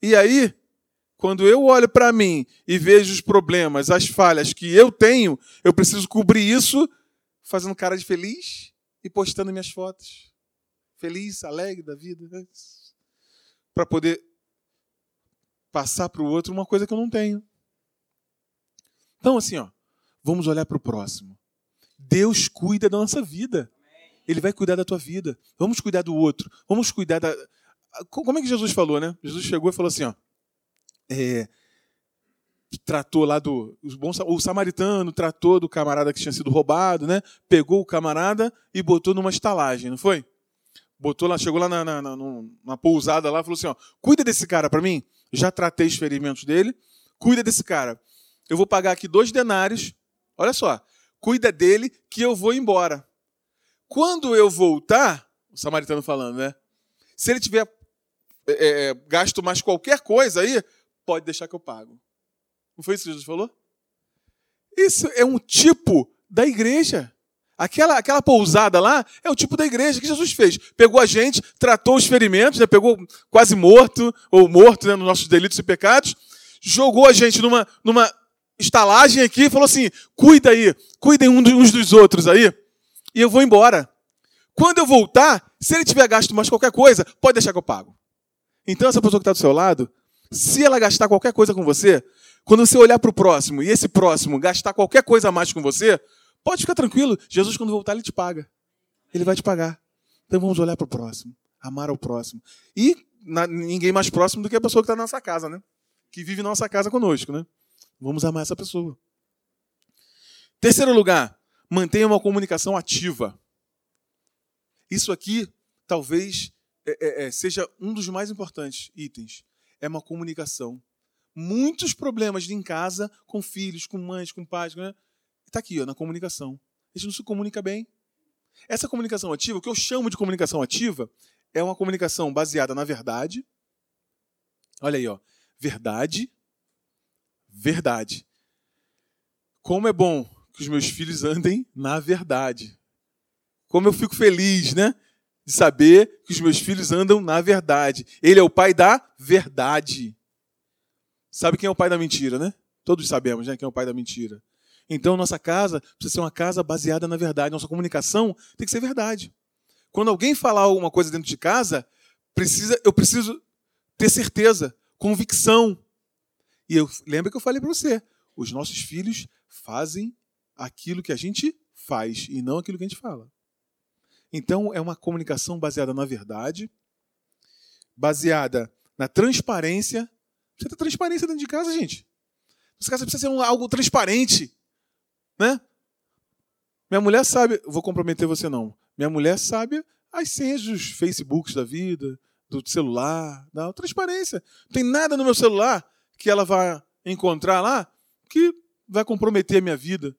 [SPEAKER 2] E aí, quando eu olho para mim e vejo os problemas, as falhas que eu tenho, eu preciso cobrir isso fazendo cara de feliz e postando minhas fotos. Feliz, alegre da vida. Para poder passar para o outro uma coisa que eu não tenho. Então, assim, ó, vamos olhar para o próximo. Deus cuida da nossa vida. Ele vai cuidar da tua vida. Vamos cuidar do outro. Vamos cuidar da. Como é que Jesus falou, né? Jesus chegou e falou assim, ó. É, tratou lá do. O samaritano tratou do camarada que tinha sido roubado, né? Pegou o camarada e botou numa estalagem, não foi? Botou lá, chegou lá na, na, na, na pousada lá, falou assim: ó, cuida desse cara para mim. Já tratei os ferimentos dele. Cuida desse cara eu vou pagar aqui dois denários. Olha só, cuida dele que eu vou embora. Quando eu voltar, o samaritano falando, né? Se ele tiver é, é, gasto mais qualquer coisa aí, pode deixar que eu pago. Não foi isso que Jesus falou? Isso é um tipo da igreja. Aquela, aquela pousada lá é o tipo da igreja que Jesus fez. Pegou a gente, tratou os ferimentos, né, pegou quase morto, ou morto né, nos nossos delitos e pecados, jogou a gente numa, numa estalagem aqui e falou assim: cuida aí, cuidem uns dos outros aí, e eu vou embora. Quando eu voltar, se ele tiver gasto mais qualquer coisa, pode deixar que eu pago. Então, essa pessoa que está do seu lado, se ela gastar qualquer coisa com você, quando você olhar para o próximo e esse próximo gastar qualquer coisa a mais com você, pode ficar tranquilo. Jesus, quando voltar, ele te paga. Ele vai te pagar. Então vamos olhar para o próximo, amar ao próximo. E na, ninguém mais próximo do que a pessoa que está na nossa casa, né? Que vive na nossa casa conosco, né? Vamos amar essa pessoa. Terceiro lugar, mantenha uma comunicação ativa. Isso aqui talvez é, é, é, seja um dos mais importantes itens. É uma comunicação. Muitos problemas em casa, com filhos, com mães, com pais, está né? aqui, ó, na comunicação. A gente não se comunica bem. Essa comunicação ativa, o que eu chamo de comunicação ativa, é uma comunicação baseada na verdade. Olha aí, ó. Verdade, verdade. Como é bom que os meus filhos andem na verdade. Como eu fico feliz, né? De saber que os meus filhos andam na verdade. Ele é o pai da verdade. Sabe quem é o pai da mentira, né? Todos sabemos, né? Quem é o pai da mentira. Então, nossa casa precisa ser uma casa baseada na verdade. Nossa comunicação tem que ser verdade. Quando alguém falar alguma coisa dentro de casa, precisa, eu preciso ter certeza, convicção, e eu lembra que eu falei para você, os nossos filhos fazem aquilo que a gente faz e não aquilo que a gente fala. Então é uma comunicação baseada na verdade, baseada na transparência. Precisa ter transparência dentro de casa, gente. Nossa casa precisa ser um, algo transparente, né? Minha mulher sabe, vou comprometer você não. Minha mulher sabe as senhas dos Facebooks da vida, do celular, da transparência. Não tem nada no meu celular que ela vai encontrar lá que vai comprometer a minha vida,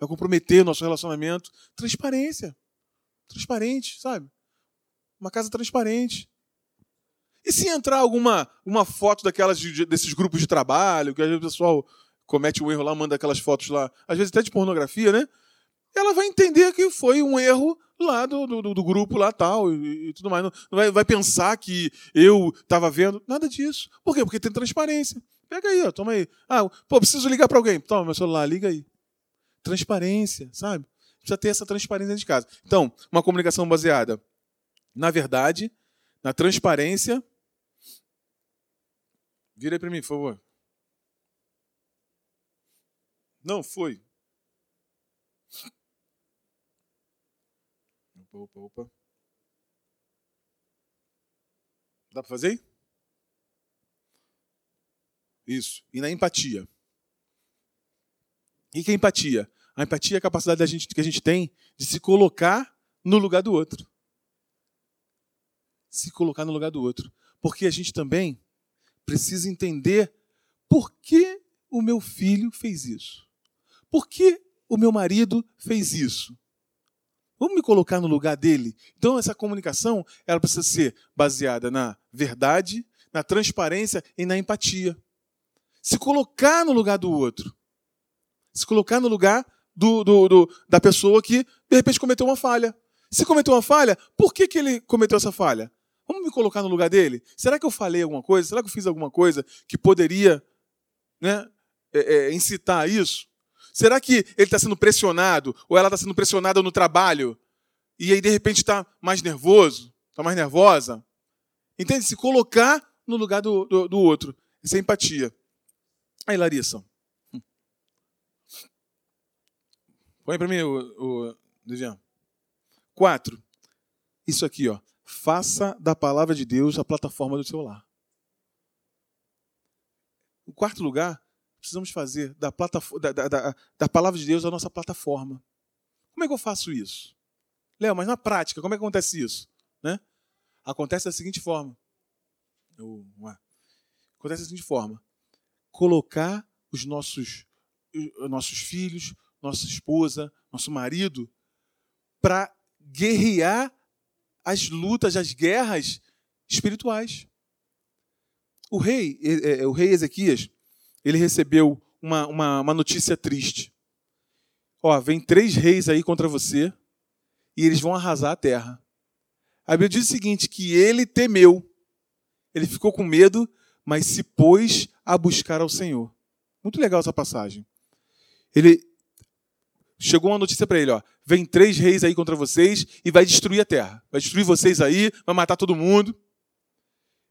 [SPEAKER 2] vai comprometer o nosso relacionamento. Transparência. Transparente, sabe? Uma casa transparente. E se entrar alguma uma foto daquelas desses grupos de trabalho, que às vezes o pessoal comete um erro lá, manda aquelas fotos lá, às vezes até de pornografia, né? Ela vai entender que foi um erro lá do, do, do grupo lá tal e, e tudo mais. Não, vai, vai pensar que eu estava vendo. Nada disso. Por quê? Porque tem transparência. Pega aí, ó, toma aí. Ah, pô, preciso ligar para alguém. Toma meu celular, liga aí. Transparência, sabe? Precisa ter essa transparência dentro de casa. Então, uma comunicação baseada na verdade, na transparência. Vira aí para mim, por favor. Não foi. Opa, opa, opa. Dá para fazer? Isso. E na empatia. O que é empatia? A empatia é a capacidade da gente, que a gente tem de se colocar no lugar do outro. Se colocar no lugar do outro. Porque a gente também precisa entender por que o meu filho fez isso. Por que o meu marido fez isso? Vamos me colocar no lugar dele? Então, essa comunicação ela precisa ser baseada na verdade, na transparência e na empatia. Se colocar no lugar do outro. Se colocar no lugar do, do, do, da pessoa que, de repente, cometeu uma falha. Se cometeu uma falha, por que, que ele cometeu essa falha? Vamos me colocar no lugar dele? Será que eu falei alguma coisa? Será que eu fiz alguma coisa que poderia né, é, é, incitar isso? Será que ele está sendo pressionado ou ela está sendo pressionada no trabalho e aí de repente está mais nervoso, está mais nervosa? Entende? Se colocar no lugar do, do, do outro. Isso é empatia. Aí, Larissa. Põe para mim o, o. Quatro. Isso aqui, ó. Faça da palavra de Deus a plataforma do seu lar. O quarto lugar, precisamos fazer da, da, da, da, palavra de Deus a nossa plataforma. Como é que eu faço isso? Léo, mas na prática, como é que acontece isso? Né? Acontece da seguinte forma. Acontece da seguinte forma. Colocar os nossos, os nossos filhos, nossa esposa, nosso marido, para guerrear as lutas, as guerras espirituais. O rei, é, o rei Ezequias, ele recebeu uma, uma, uma notícia triste. Ó, vem três reis aí contra você e eles vão arrasar a terra. A Bíblia diz o seguinte, que ele temeu, ele ficou com medo, mas se pôs a buscar ao Senhor. Muito legal essa passagem. Ele chegou uma notícia para ele, ó, vem três reis aí contra vocês e vai destruir a terra. Vai destruir vocês aí, vai matar todo mundo.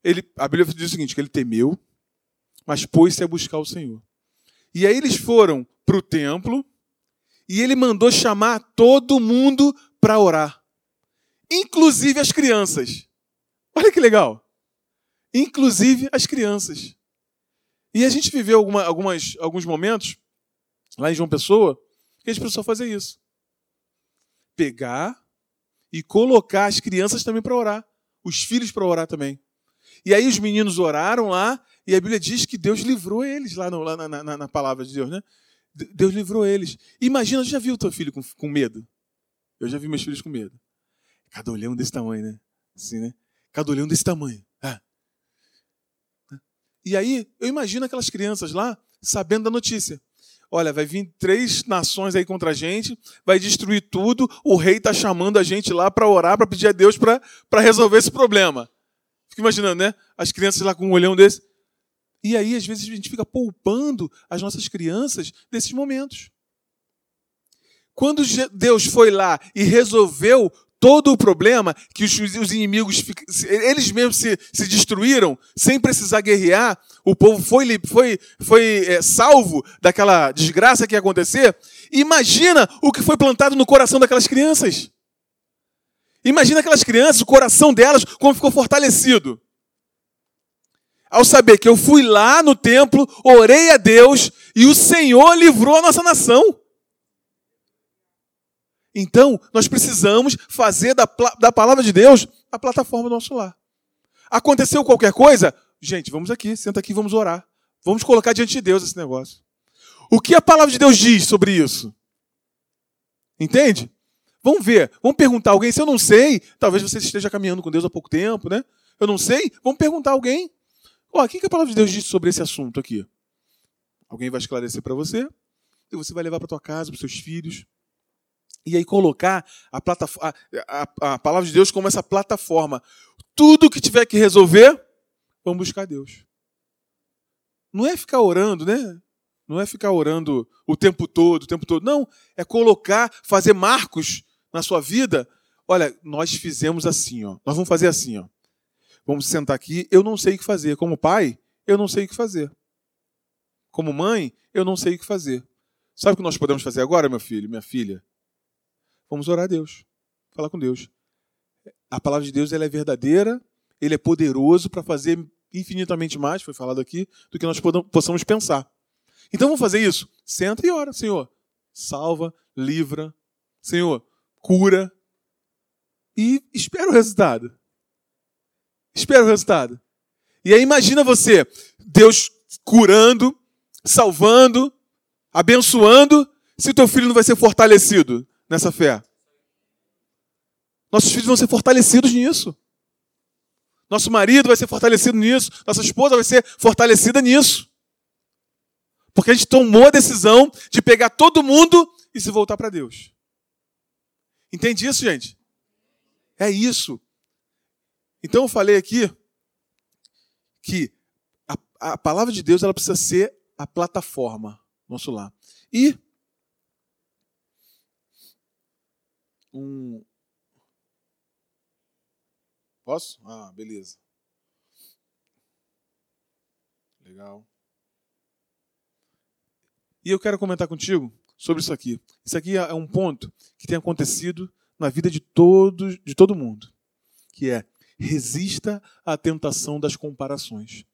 [SPEAKER 2] Ele, a Bíblia diz o seguinte, que ele temeu, mas pôs-se a buscar o Senhor. E aí eles foram para o templo e ele mandou chamar todo mundo para orar, inclusive as crianças. Olha que legal! Inclusive as crianças. E a gente viveu alguma, algumas, alguns momentos lá em João Pessoa que a gente precisou fazer isso. Pegar e colocar as crianças também para orar, os filhos para orar também. E aí os meninos oraram lá e a Bíblia diz que Deus livrou eles lá, no, lá na, na, na, palavra de Deus, né? Deus livrou eles. Imagina, já viu o teu filho com, com medo? Eu já vi meus filhos com medo. Cada olhão desse tamanho, né? Assim, né? Cada olhão desse tamanho. Ah. E aí, eu imagino aquelas crianças lá sabendo da notícia. Olha, vai vir três nações aí contra a gente, vai destruir tudo. O rei está chamando a gente lá para orar, para pedir a Deus para resolver esse problema. Fica imaginando, né? As crianças lá com um olhão desse. E aí, às vezes, a gente fica poupando as nossas crianças desses momentos. Quando Deus foi lá e resolveu todo o problema, que os, os inimigos, eles mesmos se, se, destruíram, sem precisar guerrear, o povo foi, foi, foi é, salvo daquela desgraça que ia acontecer. Imagina o que foi plantado no coração daquelas crianças. Imagina aquelas crianças, o coração delas, como ficou fortalecido ao saber que eu fui lá no templo, orei a Deus e o Senhor livrou a nossa nação. Então, nós precisamos fazer da, da palavra de Deus a plataforma do nosso lar. Aconteceu qualquer coisa? Gente, vamos aqui, senta aqui, vamos orar. Vamos colocar diante de Deus esse negócio. O que a palavra de Deus diz sobre isso? Entende? Vamos ver, vamos perguntar a alguém. Se eu não sei, talvez você esteja caminhando com Deus há pouco tempo, né? Eu não sei, vamos perguntar a alguém. Ó, o que a palavra de Deus diz sobre esse assunto aqui? Alguém vai esclarecer para você, e você vai levar para tua casa, para seus filhos. E aí colocar a, a, a, a palavra de Deus como essa plataforma. Tudo que tiver que resolver, vamos buscar Deus. Não é ficar orando, né? Não é ficar orando o tempo todo, o tempo todo. Não, é colocar, fazer marcos na sua vida. Olha, nós fizemos assim, ó. Nós vamos fazer assim, ó. Vamos sentar aqui, eu não sei o que fazer. Como pai, eu não sei o que fazer. Como mãe, eu não sei o que fazer. Sabe o que nós podemos fazer agora, meu filho, minha filha? Vamos orar a Deus. Falar com Deus. A palavra de Deus ela é verdadeira, ele é poderoso para fazer infinitamente mais, foi falado aqui, do que nós possamos pensar. Então vamos fazer isso? Senta e ora, Senhor. Salva, livra, Senhor, cura. E espera o resultado. Espera o resultado. E aí imagina você, Deus curando, salvando, abençoando, se teu filho não vai ser fortalecido nessa fé. Nossos filhos vão ser fortalecidos nisso. Nosso marido vai ser fortalecido nisso. Nossa esposa vai ser fortalecida nisso. Porque a gente tomou a decisão de pegar todo mundo e se voltar para Deus. Entende isso, gente? É isso. Então eu falei aqui que a, a palavra de Deus ela precisa ser a plataforma nosso lar. E um. Posso? Ah, beleza. Legal. E eu quero comentar contigo sobre isso aqui. Isso aqui é um ponto que tem acontecido na vida de todos, de todo mundo, que é resista à tentação das comparações.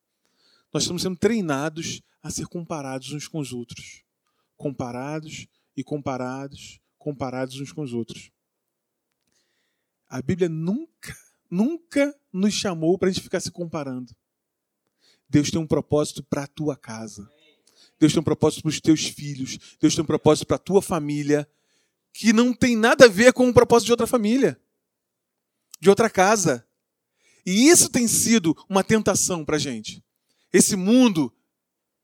[SPEAKER 2] Nós estamos sendo treinados a ser comparados uns com os outros. Comparados e comparados, comparados uns com os outros. A Bíblia nunca, nunca nos chamou para a gente ficar se comparando. Deus tem um propósito para a tua casa. Deus tem um propósito para os teus filhos. Deus tem um propósito para a tua família. Que não tem nada a ver com o propósito de outra família, de outra casa. E isso tem sido uma tentação para a gente. Esse mundo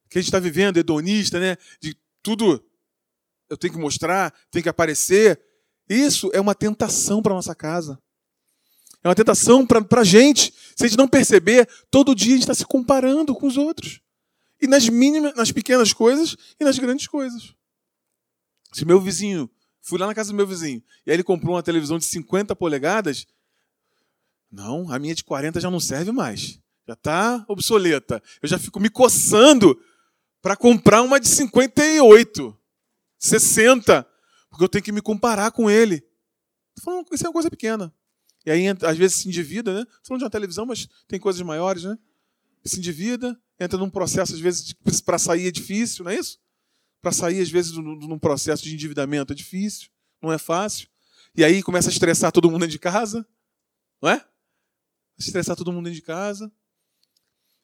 [SPEAKER 2] que a gente está vivendo, hedonista, né? De tudo eu tenho que mostrar, tenho que aparecer. Isso é uma tentação para nossa casa. É uma tentação para a gente. Se a gente não perceber, todo dia a gente está se comparando com os outros. E nas mínimas, nas pequenas coisas e nas grandes coisas. Se meu vizinho, fui lá na casa do meu vizinho, e aí ele comprou uma televisão de 50 polegadas, não, a minha de 40 já não serve mais. Já está obsoleta. Eu já fico me coçando para comprar uma de 58, 60, porque eu tenho que me comparar com ele. Falando, isso é uma coisa pequena. E aí, às vezes, se endivida, né? Falando de uma televisão, mas tem coisas maiores, né? Se endivida, entra num processo, às vezes, para sair é difícil, não é isso? Para sair, às vezes, num processo de endividamento é difícil, não é fácil. E aí começa a estressar todo mundo dentro de casa, não é? Estressar todo mundo dentro de casa.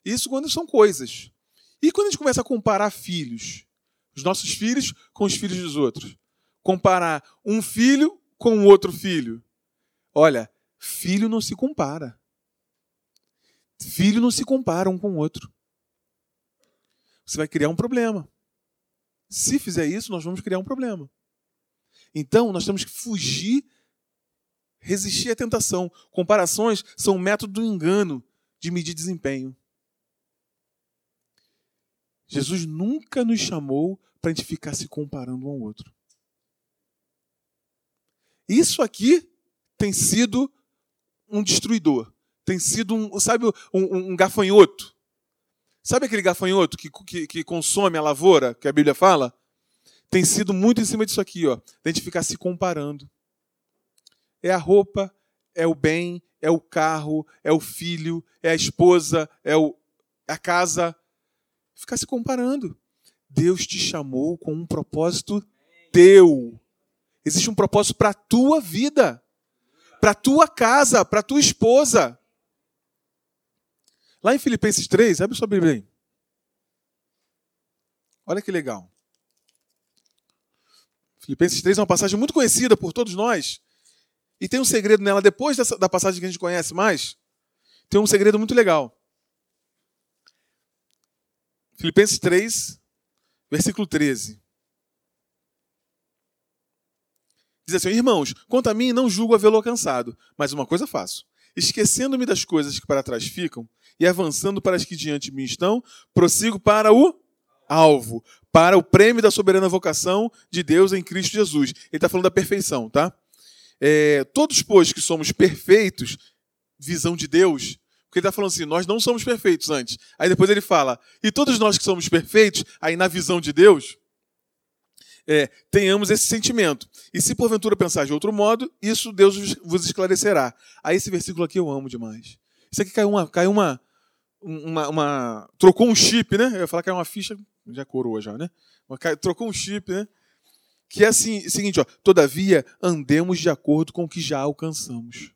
[SPEAKER 2] Isso quando são coisas. E quando a gente começa a comparar filhos, os nossos filhos com os filhos dos outros, comparar um filho com outro filho. Olha, filho não se compara. Filho não se compara um com o outro. Você vai criar um problema. Se fizer isso, nós vamos criar um problema. Então, nós temos que fugir, resistir à tentação. Comparações são um método do engano de medir desempenho. Jesus nunca nos chamou para a gente ficar se comparando um ao outro. Isso aqui tem sido um destruidor. Tem sido um, sabe, um, um gafanhoto. Sabe aquele gafanhoto que, que, que, consome a lavoura, que a Bíblia fala? Tem sido muito em cima disso aqui, ó. Da gente ficar se comparando. É a roupa, é o bem, é o carro, é o filho, é a esposa, é o, a casa ficar se comparando. Deus te chamou com um propósito teu. Existe um propósito para a tua vida, para a tua casa, para a tua esposa. Lá em Filipenses 3, abre sua Bíblia aí. Olha que legal. Filipenses 3 é uma passagem muito conhecida por todos nós. E tem um segredo nela, depois dessa, da passagem que a gente conhece mais, tem um segredo muito legal. Filipenses 3, versículo 13. Diz assim: Irmãos, quanto a mim, não julgo havê-lo alcançado, mas uma coisa faço. Esquecendo-me das coisas que para trás ficam e avançando para as que diante de mim estão, prossigo para o alvo, para o prêmio da soberana vocação de Deus em Cristo Jesus. Ele está falando da perfeição, tá? É, todos, pois, que somos perfeitos, visão de Deus, porque ele está falando assim, nós não somos perfeitos antes. Aí depois ele fala, e todos nós que somos perfeitos, aí na visão de Deus, é, tenhamos esse sentimento. E se porventura pensar de outro modo, isso Deus vos esclarecerá. Aí esse versículo aqui eu amo demais. Isso aqui caiu uma. Caiu uma, uma, uma trocou um chip, né? Eu ia falar que caiu uma ficha, já coroa já, né? Trocou um chip, né? Que é assim, é seguinte, ó, todavia andemos de acordo com o que já alcançamos.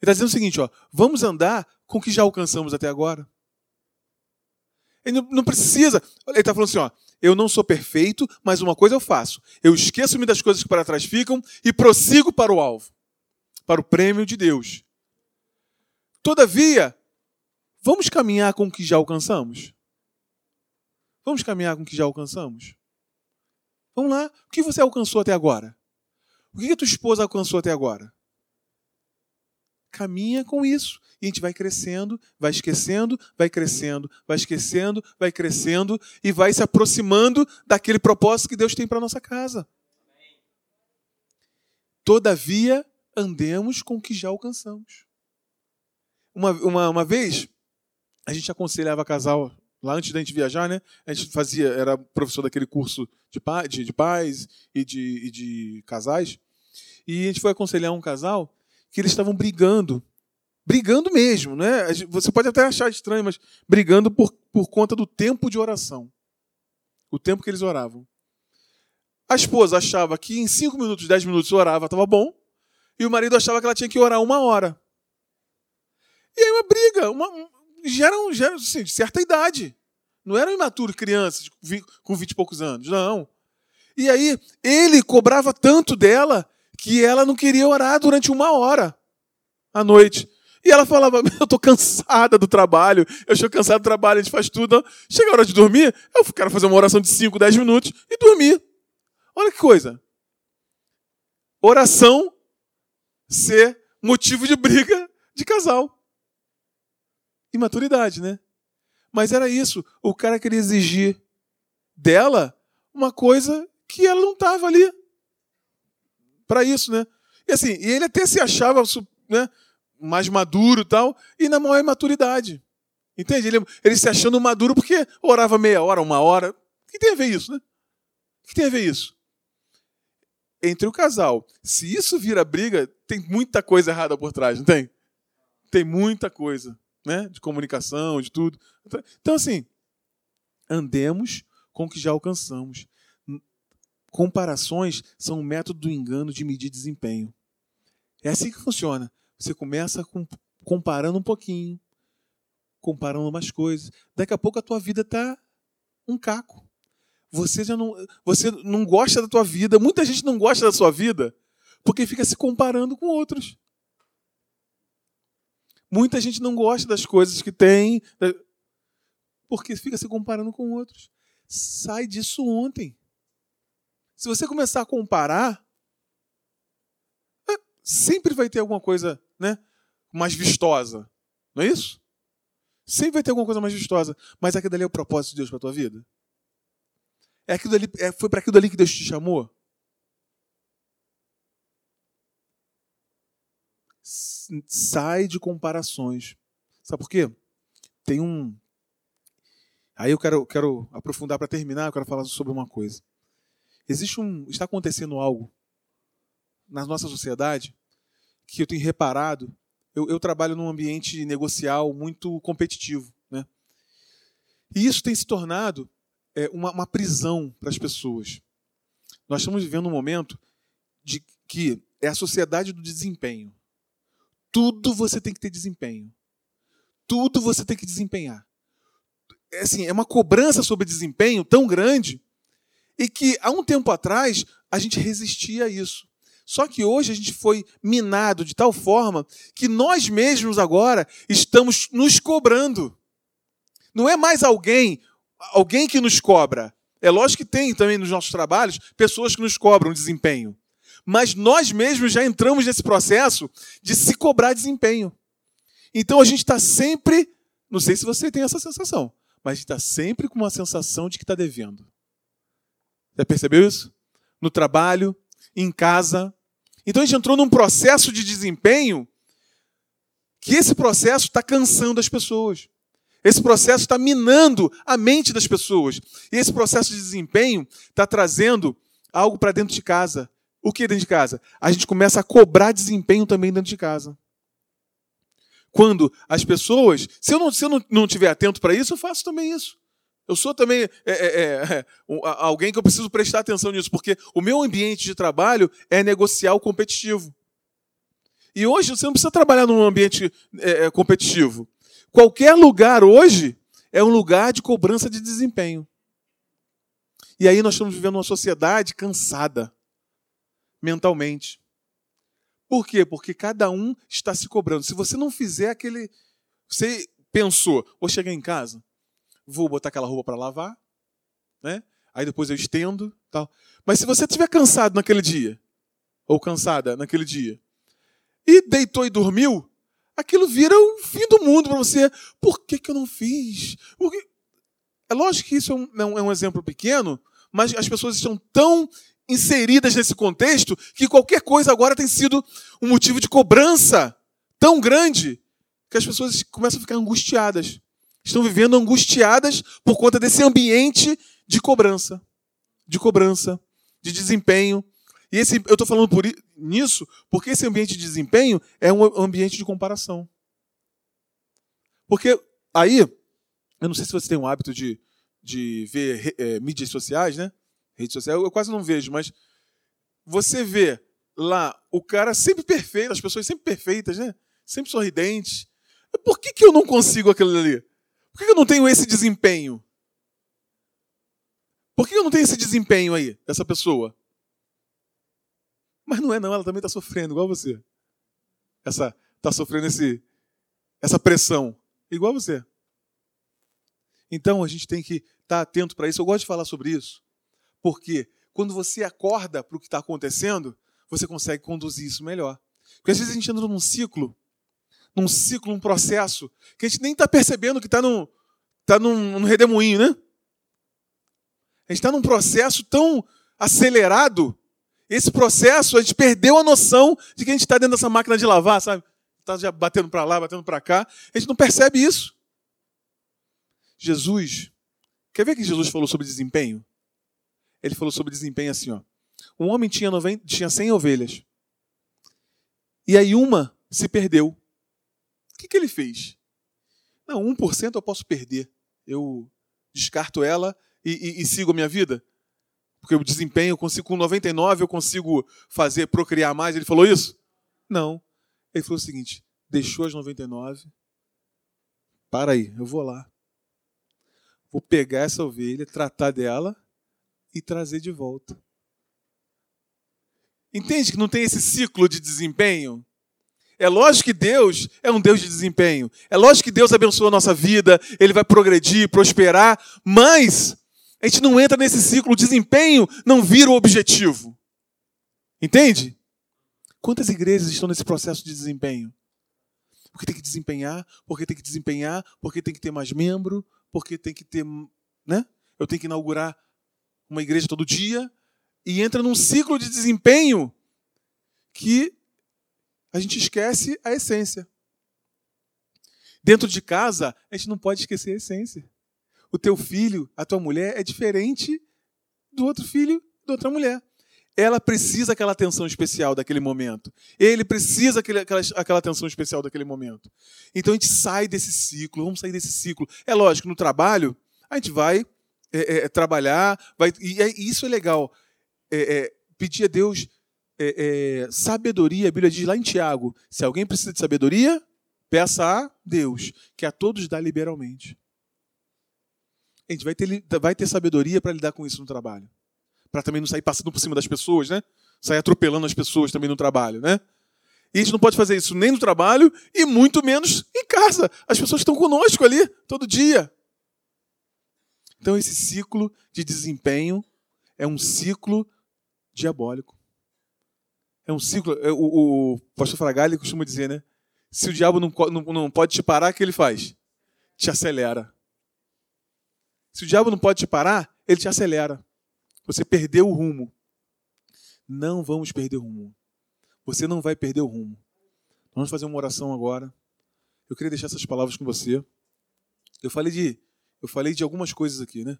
[SPEAKER 2] Ele está dizendo o seguinte: ó, vamos andar com o que já alcançamos até agora. Ele não precisa. Ele está falando assim: ó, eu não sou perfeito, mas uma coisa eu faço. Eu esqueço-me das coisas que para trás ficam e prossigo para o alvo, para o prêmio de Deus. Todavia, vamos caminhar com o que já alcançamos? Vamos caminhar com o que já alcançamos? Vamos lá. O que você alcançou até agora? O que a tua esposa alcançou até agora? Caminha com isso. E a gente vai crescendo, vai esquecendo, vai crescendo, vai esquecendo, vai crescendo e vai se aproximando daquele propósito que Deus tem para nossa casa. Todavia, andemos com o que já alcançamos. Uma, uma, uma vez, a gente aconselhava casal lá antes da gente viajar, né? A gente fazia, era professor daquele curso de, de, de pais e de, e de casais. E a gente foi aconselhar um casal que eles estavam brigando. Brigando mesmo, né? Você pode até achar estranho, mas brigando por, por conta do tempo de oração. O tempo que eles oravam. A esposa achava que em 5 minutos, 10 minutos orava, estava bom. E o marido achava que ela tinha que orar uma hora. E aí uma briga, uma, gera, gera assim, de certa idade. Não eram imaturos crianças com 20 e poucos anos, não. E aí ele cobrava tanto dela que ela não queria orar durante uma hora à noite. E ela falava: Eu estou cansada do trabalho, eu estou cansada do trabalho, a gente faz tudo. Chega a hora de dormir, eu quero fazer uma oração de 5, 10 minutos e dormir. Olha que coisa. Oração ser motivo de briga de casal. Imaturidade, né? Mas era isso. O cara queria exigir dela uma coisa que ela não estava ali para isso, né? E assim, e ele até se achava né, mais maduro e tal, e na maior imaturidade. Entende? Ele, ele se achando maduro porque orava meia hora, uma hora. O que tem a ver isso, né? O que tem a ver isso? Entre o casal, se isso vira briga, tem muita coisa errada por trás, não tem? Tem muita coisa, né? De comunicação, de tudo. Então, assim, andemos com o que já alcançamos. Comparações são um método do engano de medir desempenho. É assim que funciona. Você começa com, comparando um pouquinho, comparando umas coisas. Daqui a pouco a tua vida está um caco. Você já não, você não gosta da tua vida. Muita gente não gosta da sua vida porque fica se comparando com outros. Muita gente não gosta das coisas que tem porque fica se comparando com outros. Sai disso ontem. Se você começar a comparar, é, sempre vai ter alguma coisa né, mais vistosa. Não é isso? Sempre vai ter alguma coisa mais vistosa. Mas aquilo ali é o propósito de Deus para a tua vida? É aquilo ali, é, foi para aquilo ali que Deus te chamou? Sai de comparações. Sabe por quê? Tem um. Aí eu quero, quero aprofundar para terminar, eu quero falar sobre uma coisa. Existe um, está acontecendo algo na nossa sociedade que eu tenho reparado. Eu, eu trabalho num ambiente negocial muito competitivo, né? E isso tem se tornado é, uma, uma prisão para as pessoas. Nós estamos vivendo um momento de que é a sociedade do desempenho. Tudo você tem que ter desempenho. Tudo você tem que desempenhar. É, assim, é uma cobrança sobre desempenho tão grande e que há um tempo atrás a gente resistia a isso. Só que hoje a gente foi minado de tal forma que nós mesmos agora estamos nos cobrando. Não é mais alguém, alguém que nos cobra. É lógico que tem também nos nossos trabalhos pessoas que nos cobram desempenho. Mas nós mesmos já entramos nesse processo de se cobrar desempenho. Então a gente está sempre, não sei se você tem essa sensação, mas está sempre com uma sensação de que está devendo. Já percebeu isso? No trabalho, em casa. Então a gente entrou num processo de desempenho que esse processo está cansando as pessoas. Esse processo está minando a mente das pessoas. E esse processo de desempenho está trazendo algo para dentro de casa. O que dentro de casa? A gente começa a cobrar desempenho também dentro de casa. Quando as pessoas, se eu não, se eu não, não tiver atento para isso, eu faço também isso. Eu sou também é, é, é, [LAUGHS] alguém que eu preciso prestar atenção nisso, porque o meu ambiente de trabalho é negocial competitivo. E hoje você não precisa trabalhar num ambiente é, é, competitivo. Qualquer lugar hoje é um lugar de cobrança de desempenho. E aí nós estamos vivendo uma sociedade cansada mentalmente. Por quê? Porque cada um está se cobrando. Se você não fizer aquele. Você pensou, vou chegar em casa, vou botar aquela roupa para lavar, né? Aí depois eu estendo, tal. Mas se você estiver cansado naquele dia, ou cansada naquele dia, e deitou e dormiu, aquilo vira o fim do mundo para você. Por que, que eu não fiz? É lógico que isso é um, é um exemplo pequeno, mas as pessoas estão tão inseridas nesse contexto que qualquer coisa agora tem sido um motivo de cobrança tão grande que as pessoas começam a ficar angustiadas. Estão vivendo angustiadas por conta desse ambiente de cobrança, de cobrança, de desempenho. E esse, eu estou falando por nisso porque esse ambiente de desempenho é um ambiente de comparação. Porque aí, eu não sei se você tem o hábito de, de ver é, mídias sociais, né? rede social, eu quase não vejo, mas você vê lá o cara sempre perfeito, as pessoas sempre perfeitas, né? Sempre sorridentes. Por que, que eu não consigo aquilo ali? Por que, eu não tenho esse desempenho? Por que eu não tenho esse desempenho aí, dessa pessoa? Mas não é não, ela também está sofrendo, igual você. Essa está sofrendo esse, essa pressão, igual você. Então a gente tem que estar tá atento para isso. Eu gosto de falar sobre isso. Porque quando você acorda para o que está acontecendo, você consegue conduzir isso melhor. Porque às vezes a gente anda num ciclo, num ciclo, num processo, que a gente nem está percebendo que está num, tá num, num redemoinho, né? A gente está num processo tão acelerado, esse processo, a gente perdeu a noção de que a gente está dentro dessa máquina de lavar, sabe? Está já batendo para lá, batendo para cá. A gente não percebe isso. Jesus, quer ver que Jesus falou sobre desempenho? ele falou sobre desempenho assim, ó. Um homem tinha, 90, tinha 100 ovelhas. E aí uma se perdeu. O que, que ele fez? Não, 1% eu posso perder. Eu descarto ela e, e, e sigo a minha vida. Porque o desempenho, eu consigo, com 99 eu consigo fazer, procriar mais. Ele falou isso? Não. Ele falou o seguinte: deixou as 99. Para aí, eu vou lá. Vou pegar essa ovelha, tratar dela e trazer de volta. Entende que não tem esse ciclo de desempenho? É lógico que Deus é um Deus de desempenho. É lógico que Deus abençoa a nossa vida, Ele vai progredir, prosperar, mas a gente não entra nesse ciclo. O desempenho não vira o objetivo. Entende? Quantas igrejas estão nesse processo de desempenho? Porque tem que desempenhar, porque tem que desempenhar, porque tem que ter mais membro, porque tem que ter. Né? Eu tenho que inaugurar uma igreja todo dia e entra num ciclo de desempenho que a gente esquece a essência. Dentro de casa, a gente não pode esquecer a essência. O teu filho, a tua mulher é diferente do outro filho, da outra mulher. Ela precisa aquela atenção especial daquele momento. Ele precisa aquele, aquela, aquela atenção especial daquele momento. Então a gente sai desse ciclo, vamos sair desse ciclo. É lógico, no trabalho, a gente vai é, é, trabalhar, vai, e, é, isso é legal. É, é, pedir a Deus é, sabedoria, a Bíblia diz lá em Tiago: se alguém precisa de sabedoria, peça a Deus, que a todos dá liberalmente. A gente vai ter, vai ter sabedoria para lidar com isso no trabalho. Para também não sair passando por cima das pessoas, né? Sair atropelando as pessoas também no trabalho, né? E a gente não pode fazer isso nem no trabalho e muito menos em casa. As pessoas estão conosco ali todo dia. Então, esse ciclo de desempenho é um ciclo diabólico. É um ciclo. É, o, o pastor Fragalli costuma dizer, né? Se o diabo não, não, não pode te parar, o que ele faz? Te acelera. Se o diabo não pode te parar, ele te acelera. Você perdeu o rumo. Não vamos perder o rumo. Você não vai perder o rumo. Vamos fazer uma oração agora. Eu queria deixar essas palavras com você. Eu falei de eu falei de algumas coisas aqui, né?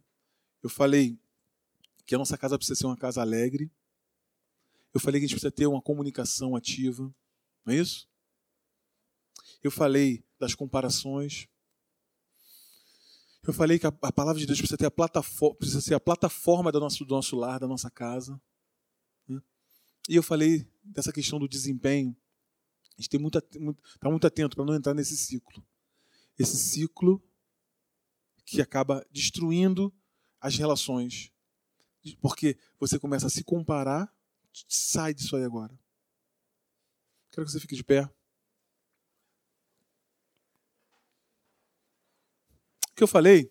[SPEAKER 2] Eu falei que a nossa casa precisa ser uma casa alegre. Eu falei que a gente precisa ter uma comunicação ativa. Não é isso? Eu falei das comparações. Eu falei que a, a palavra de Deus precisa, ter a plataforma, precisa ser a plataforma do nosso, do nosso lar, da nossa casa. Né? E eu falei dessa questão do desempenho. A gente tem muito, muito, tá muito atento para não entrar nesse ciclo. Esse ciclo que acaba destruindo as relações. Porque você começa a se comparar. Sai disso aí agora. Quero que você fique de pé. O que eu falei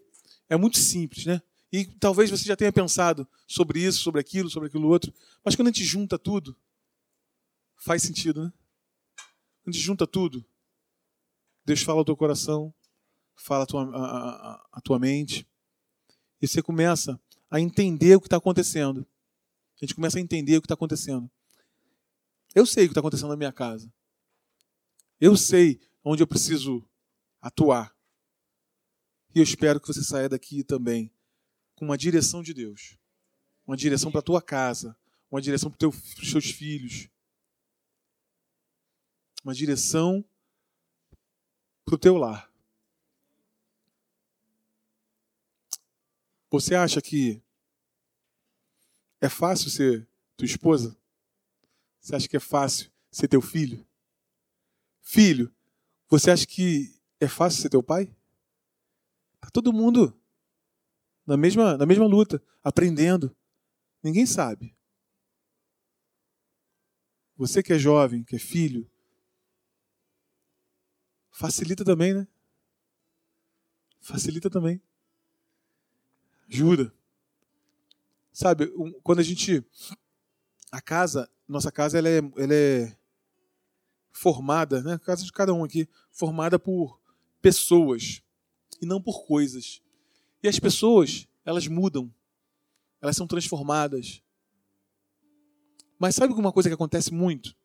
[SPEAKER 2] é muito simples, né? E talvez você já tenha pensado sobre isso, sobre aquilo, sobre aquilo outro. Mas quando a gente junta tudo, faz sentido, né? Quando a gente junta tudo, Deus fala ao teu coração, fala a tua, a, a, a tua mente, e você começa a entender o que está acontecendo. A gente começa a entender o que está acontecendo. Eu sei o que está acontecendo na minha casa. Eu sei onde eu preciso atuar. E eu espero que você saia daqui também com uma direção de Deus. Uma direção para a tua casa. Uma direção para os teus filhos. Uma direção para o teu lar. Você acha que é fácil ser tua esposa? Você acha que é fácil ser teu filho? Filho, você acha que é fácil ser teu pai? Tá todo mundo na mesma, na mesma luta, aprendendo. Ninguém sabe. Você que é jovem, que é filho, facilita também, né? Facilita também. Ajuda. Sabe, quando a gente. A casa, nossa casa, ela é, ela é formada, né? A casa de cada um aqui, formada por pessoas e não por coisas. E as pessoas, elas mudam, elas são transformadas. Mas sabe alguma coisa que acontece muito?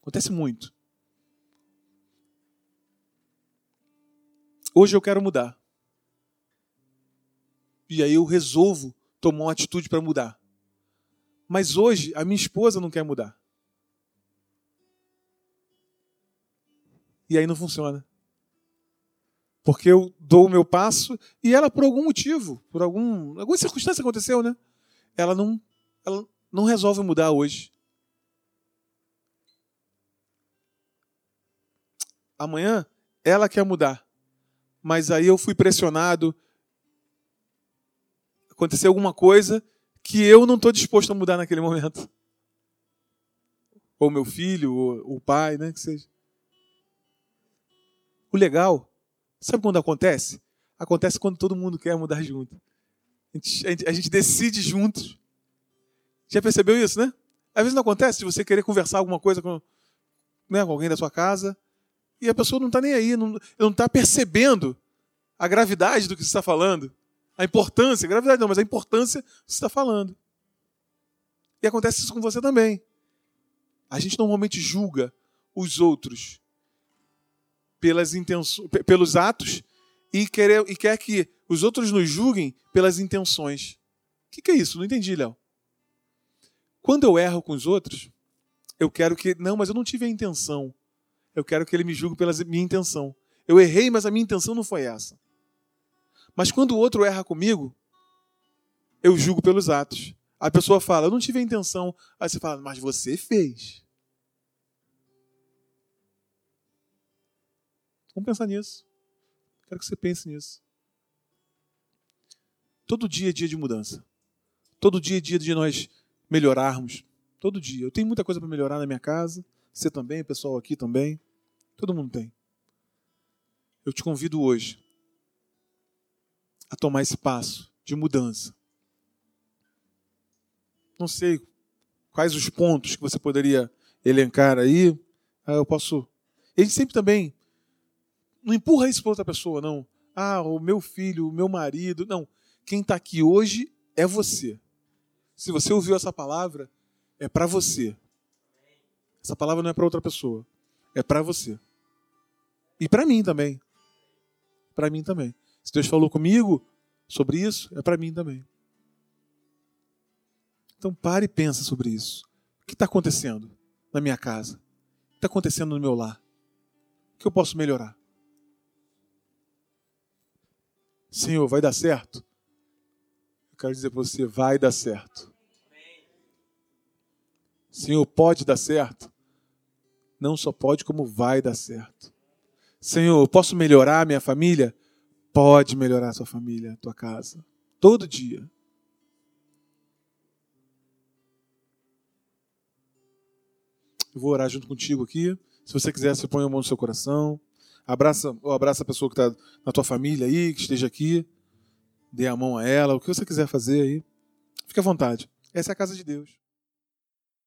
[SPEAKER 2] Acontece muito. Hoje eu quero mudar. E aí eu resolvo tomar uma atitude para mudar. Mas hoje a minha esposa não quer mudar. E aí não funciona. Porque eu dou o meu passo e ela, por algum motivo, por algum, alguma circunstância aconteceu, né? Ela não, ela não resolve mudar hoje. Amanhã ela quer mudar. Mas aí eu fui pressionado. Aconteceu alguma coisa que eu não estou disposto a mudar naquele momento. Ou meu filho, ou o pai, né? Que seja. O legal Sabe quando acontece? Acontece quando todo mundo quer mudar junto. A gente, a gente decide juntos. Já percebeu isso, né? Às vezes não acontece de você querer conversar alguma coisa com, né, com alguém da sua casa e a pessoa não está nem aí, não está percebendo a gravidade do que você está falando, a importância, gravidade não, mas a importância você está falando. E acontece isso com você também. A gente normalmente julga os outros pelas intenções, pelos atos e, quer, e quer que os outros nos julguem pelas intenções. O que, que é isso? Não entendi, Léo. Quando eu erro com os outros, eu quero que. Não, mas eu não tive a intenção. Eu quero que ele me julgue pela minha intenção. Eu errei, mas a minha intenção não foi essa. Mas quando o outro erra comigo, eu julgo pelos atos. A pessoa fala, eu não tive a intenção. Aí você fala, mas você fez. Vamos pensar nisso. Quero que você pense nisso. Todo dia é dia de mudança. Todo dia é dia de nós melhorarmos. Todo dia. Eu tenho muita coisa para melhorar na minha casa. Você também, o pessoal aqui também. Todo mundo tem. Eu te convido hoje a tomar esse passo de mudança. Não sei quais os pontos que você poderia elencar aí. Ah, eu posso. A gente sempre também não empurra isso para outra pessoa, não. Ah, o meu filho, o meu marido. Não. Quem está aqui hoje é você. Se você ouviu essa palavra, é para você. Essa palavra não é para outra pessoa. É para você. E para mim também. Para mim também. Se Deus falou comigo sobre isso, é para mim também. Então pare e pensa sobre isso. O que está acontecendo na minha casa? O que está acontecendo no meu lar? O que eu posso melhorar? Senhor, vai dar certo? Eu quero dizer para você: vai dar certo. Senhor, pode dar certo? Não só pode, como vai dar certo. Senhor, posso melhorar minha família? pode melhorar a sua família, a tua casa, todo dia. Eu vou orar junto contigo aqui. Se você quiser, você põe a mão no seu coração. Abraça, ou abraça a pessoa que está na tua família aí, que esteja aqui. Dê a mão a ela, o que você quiser fazer aí. Fique à vontade. Essa é a casa de Deus.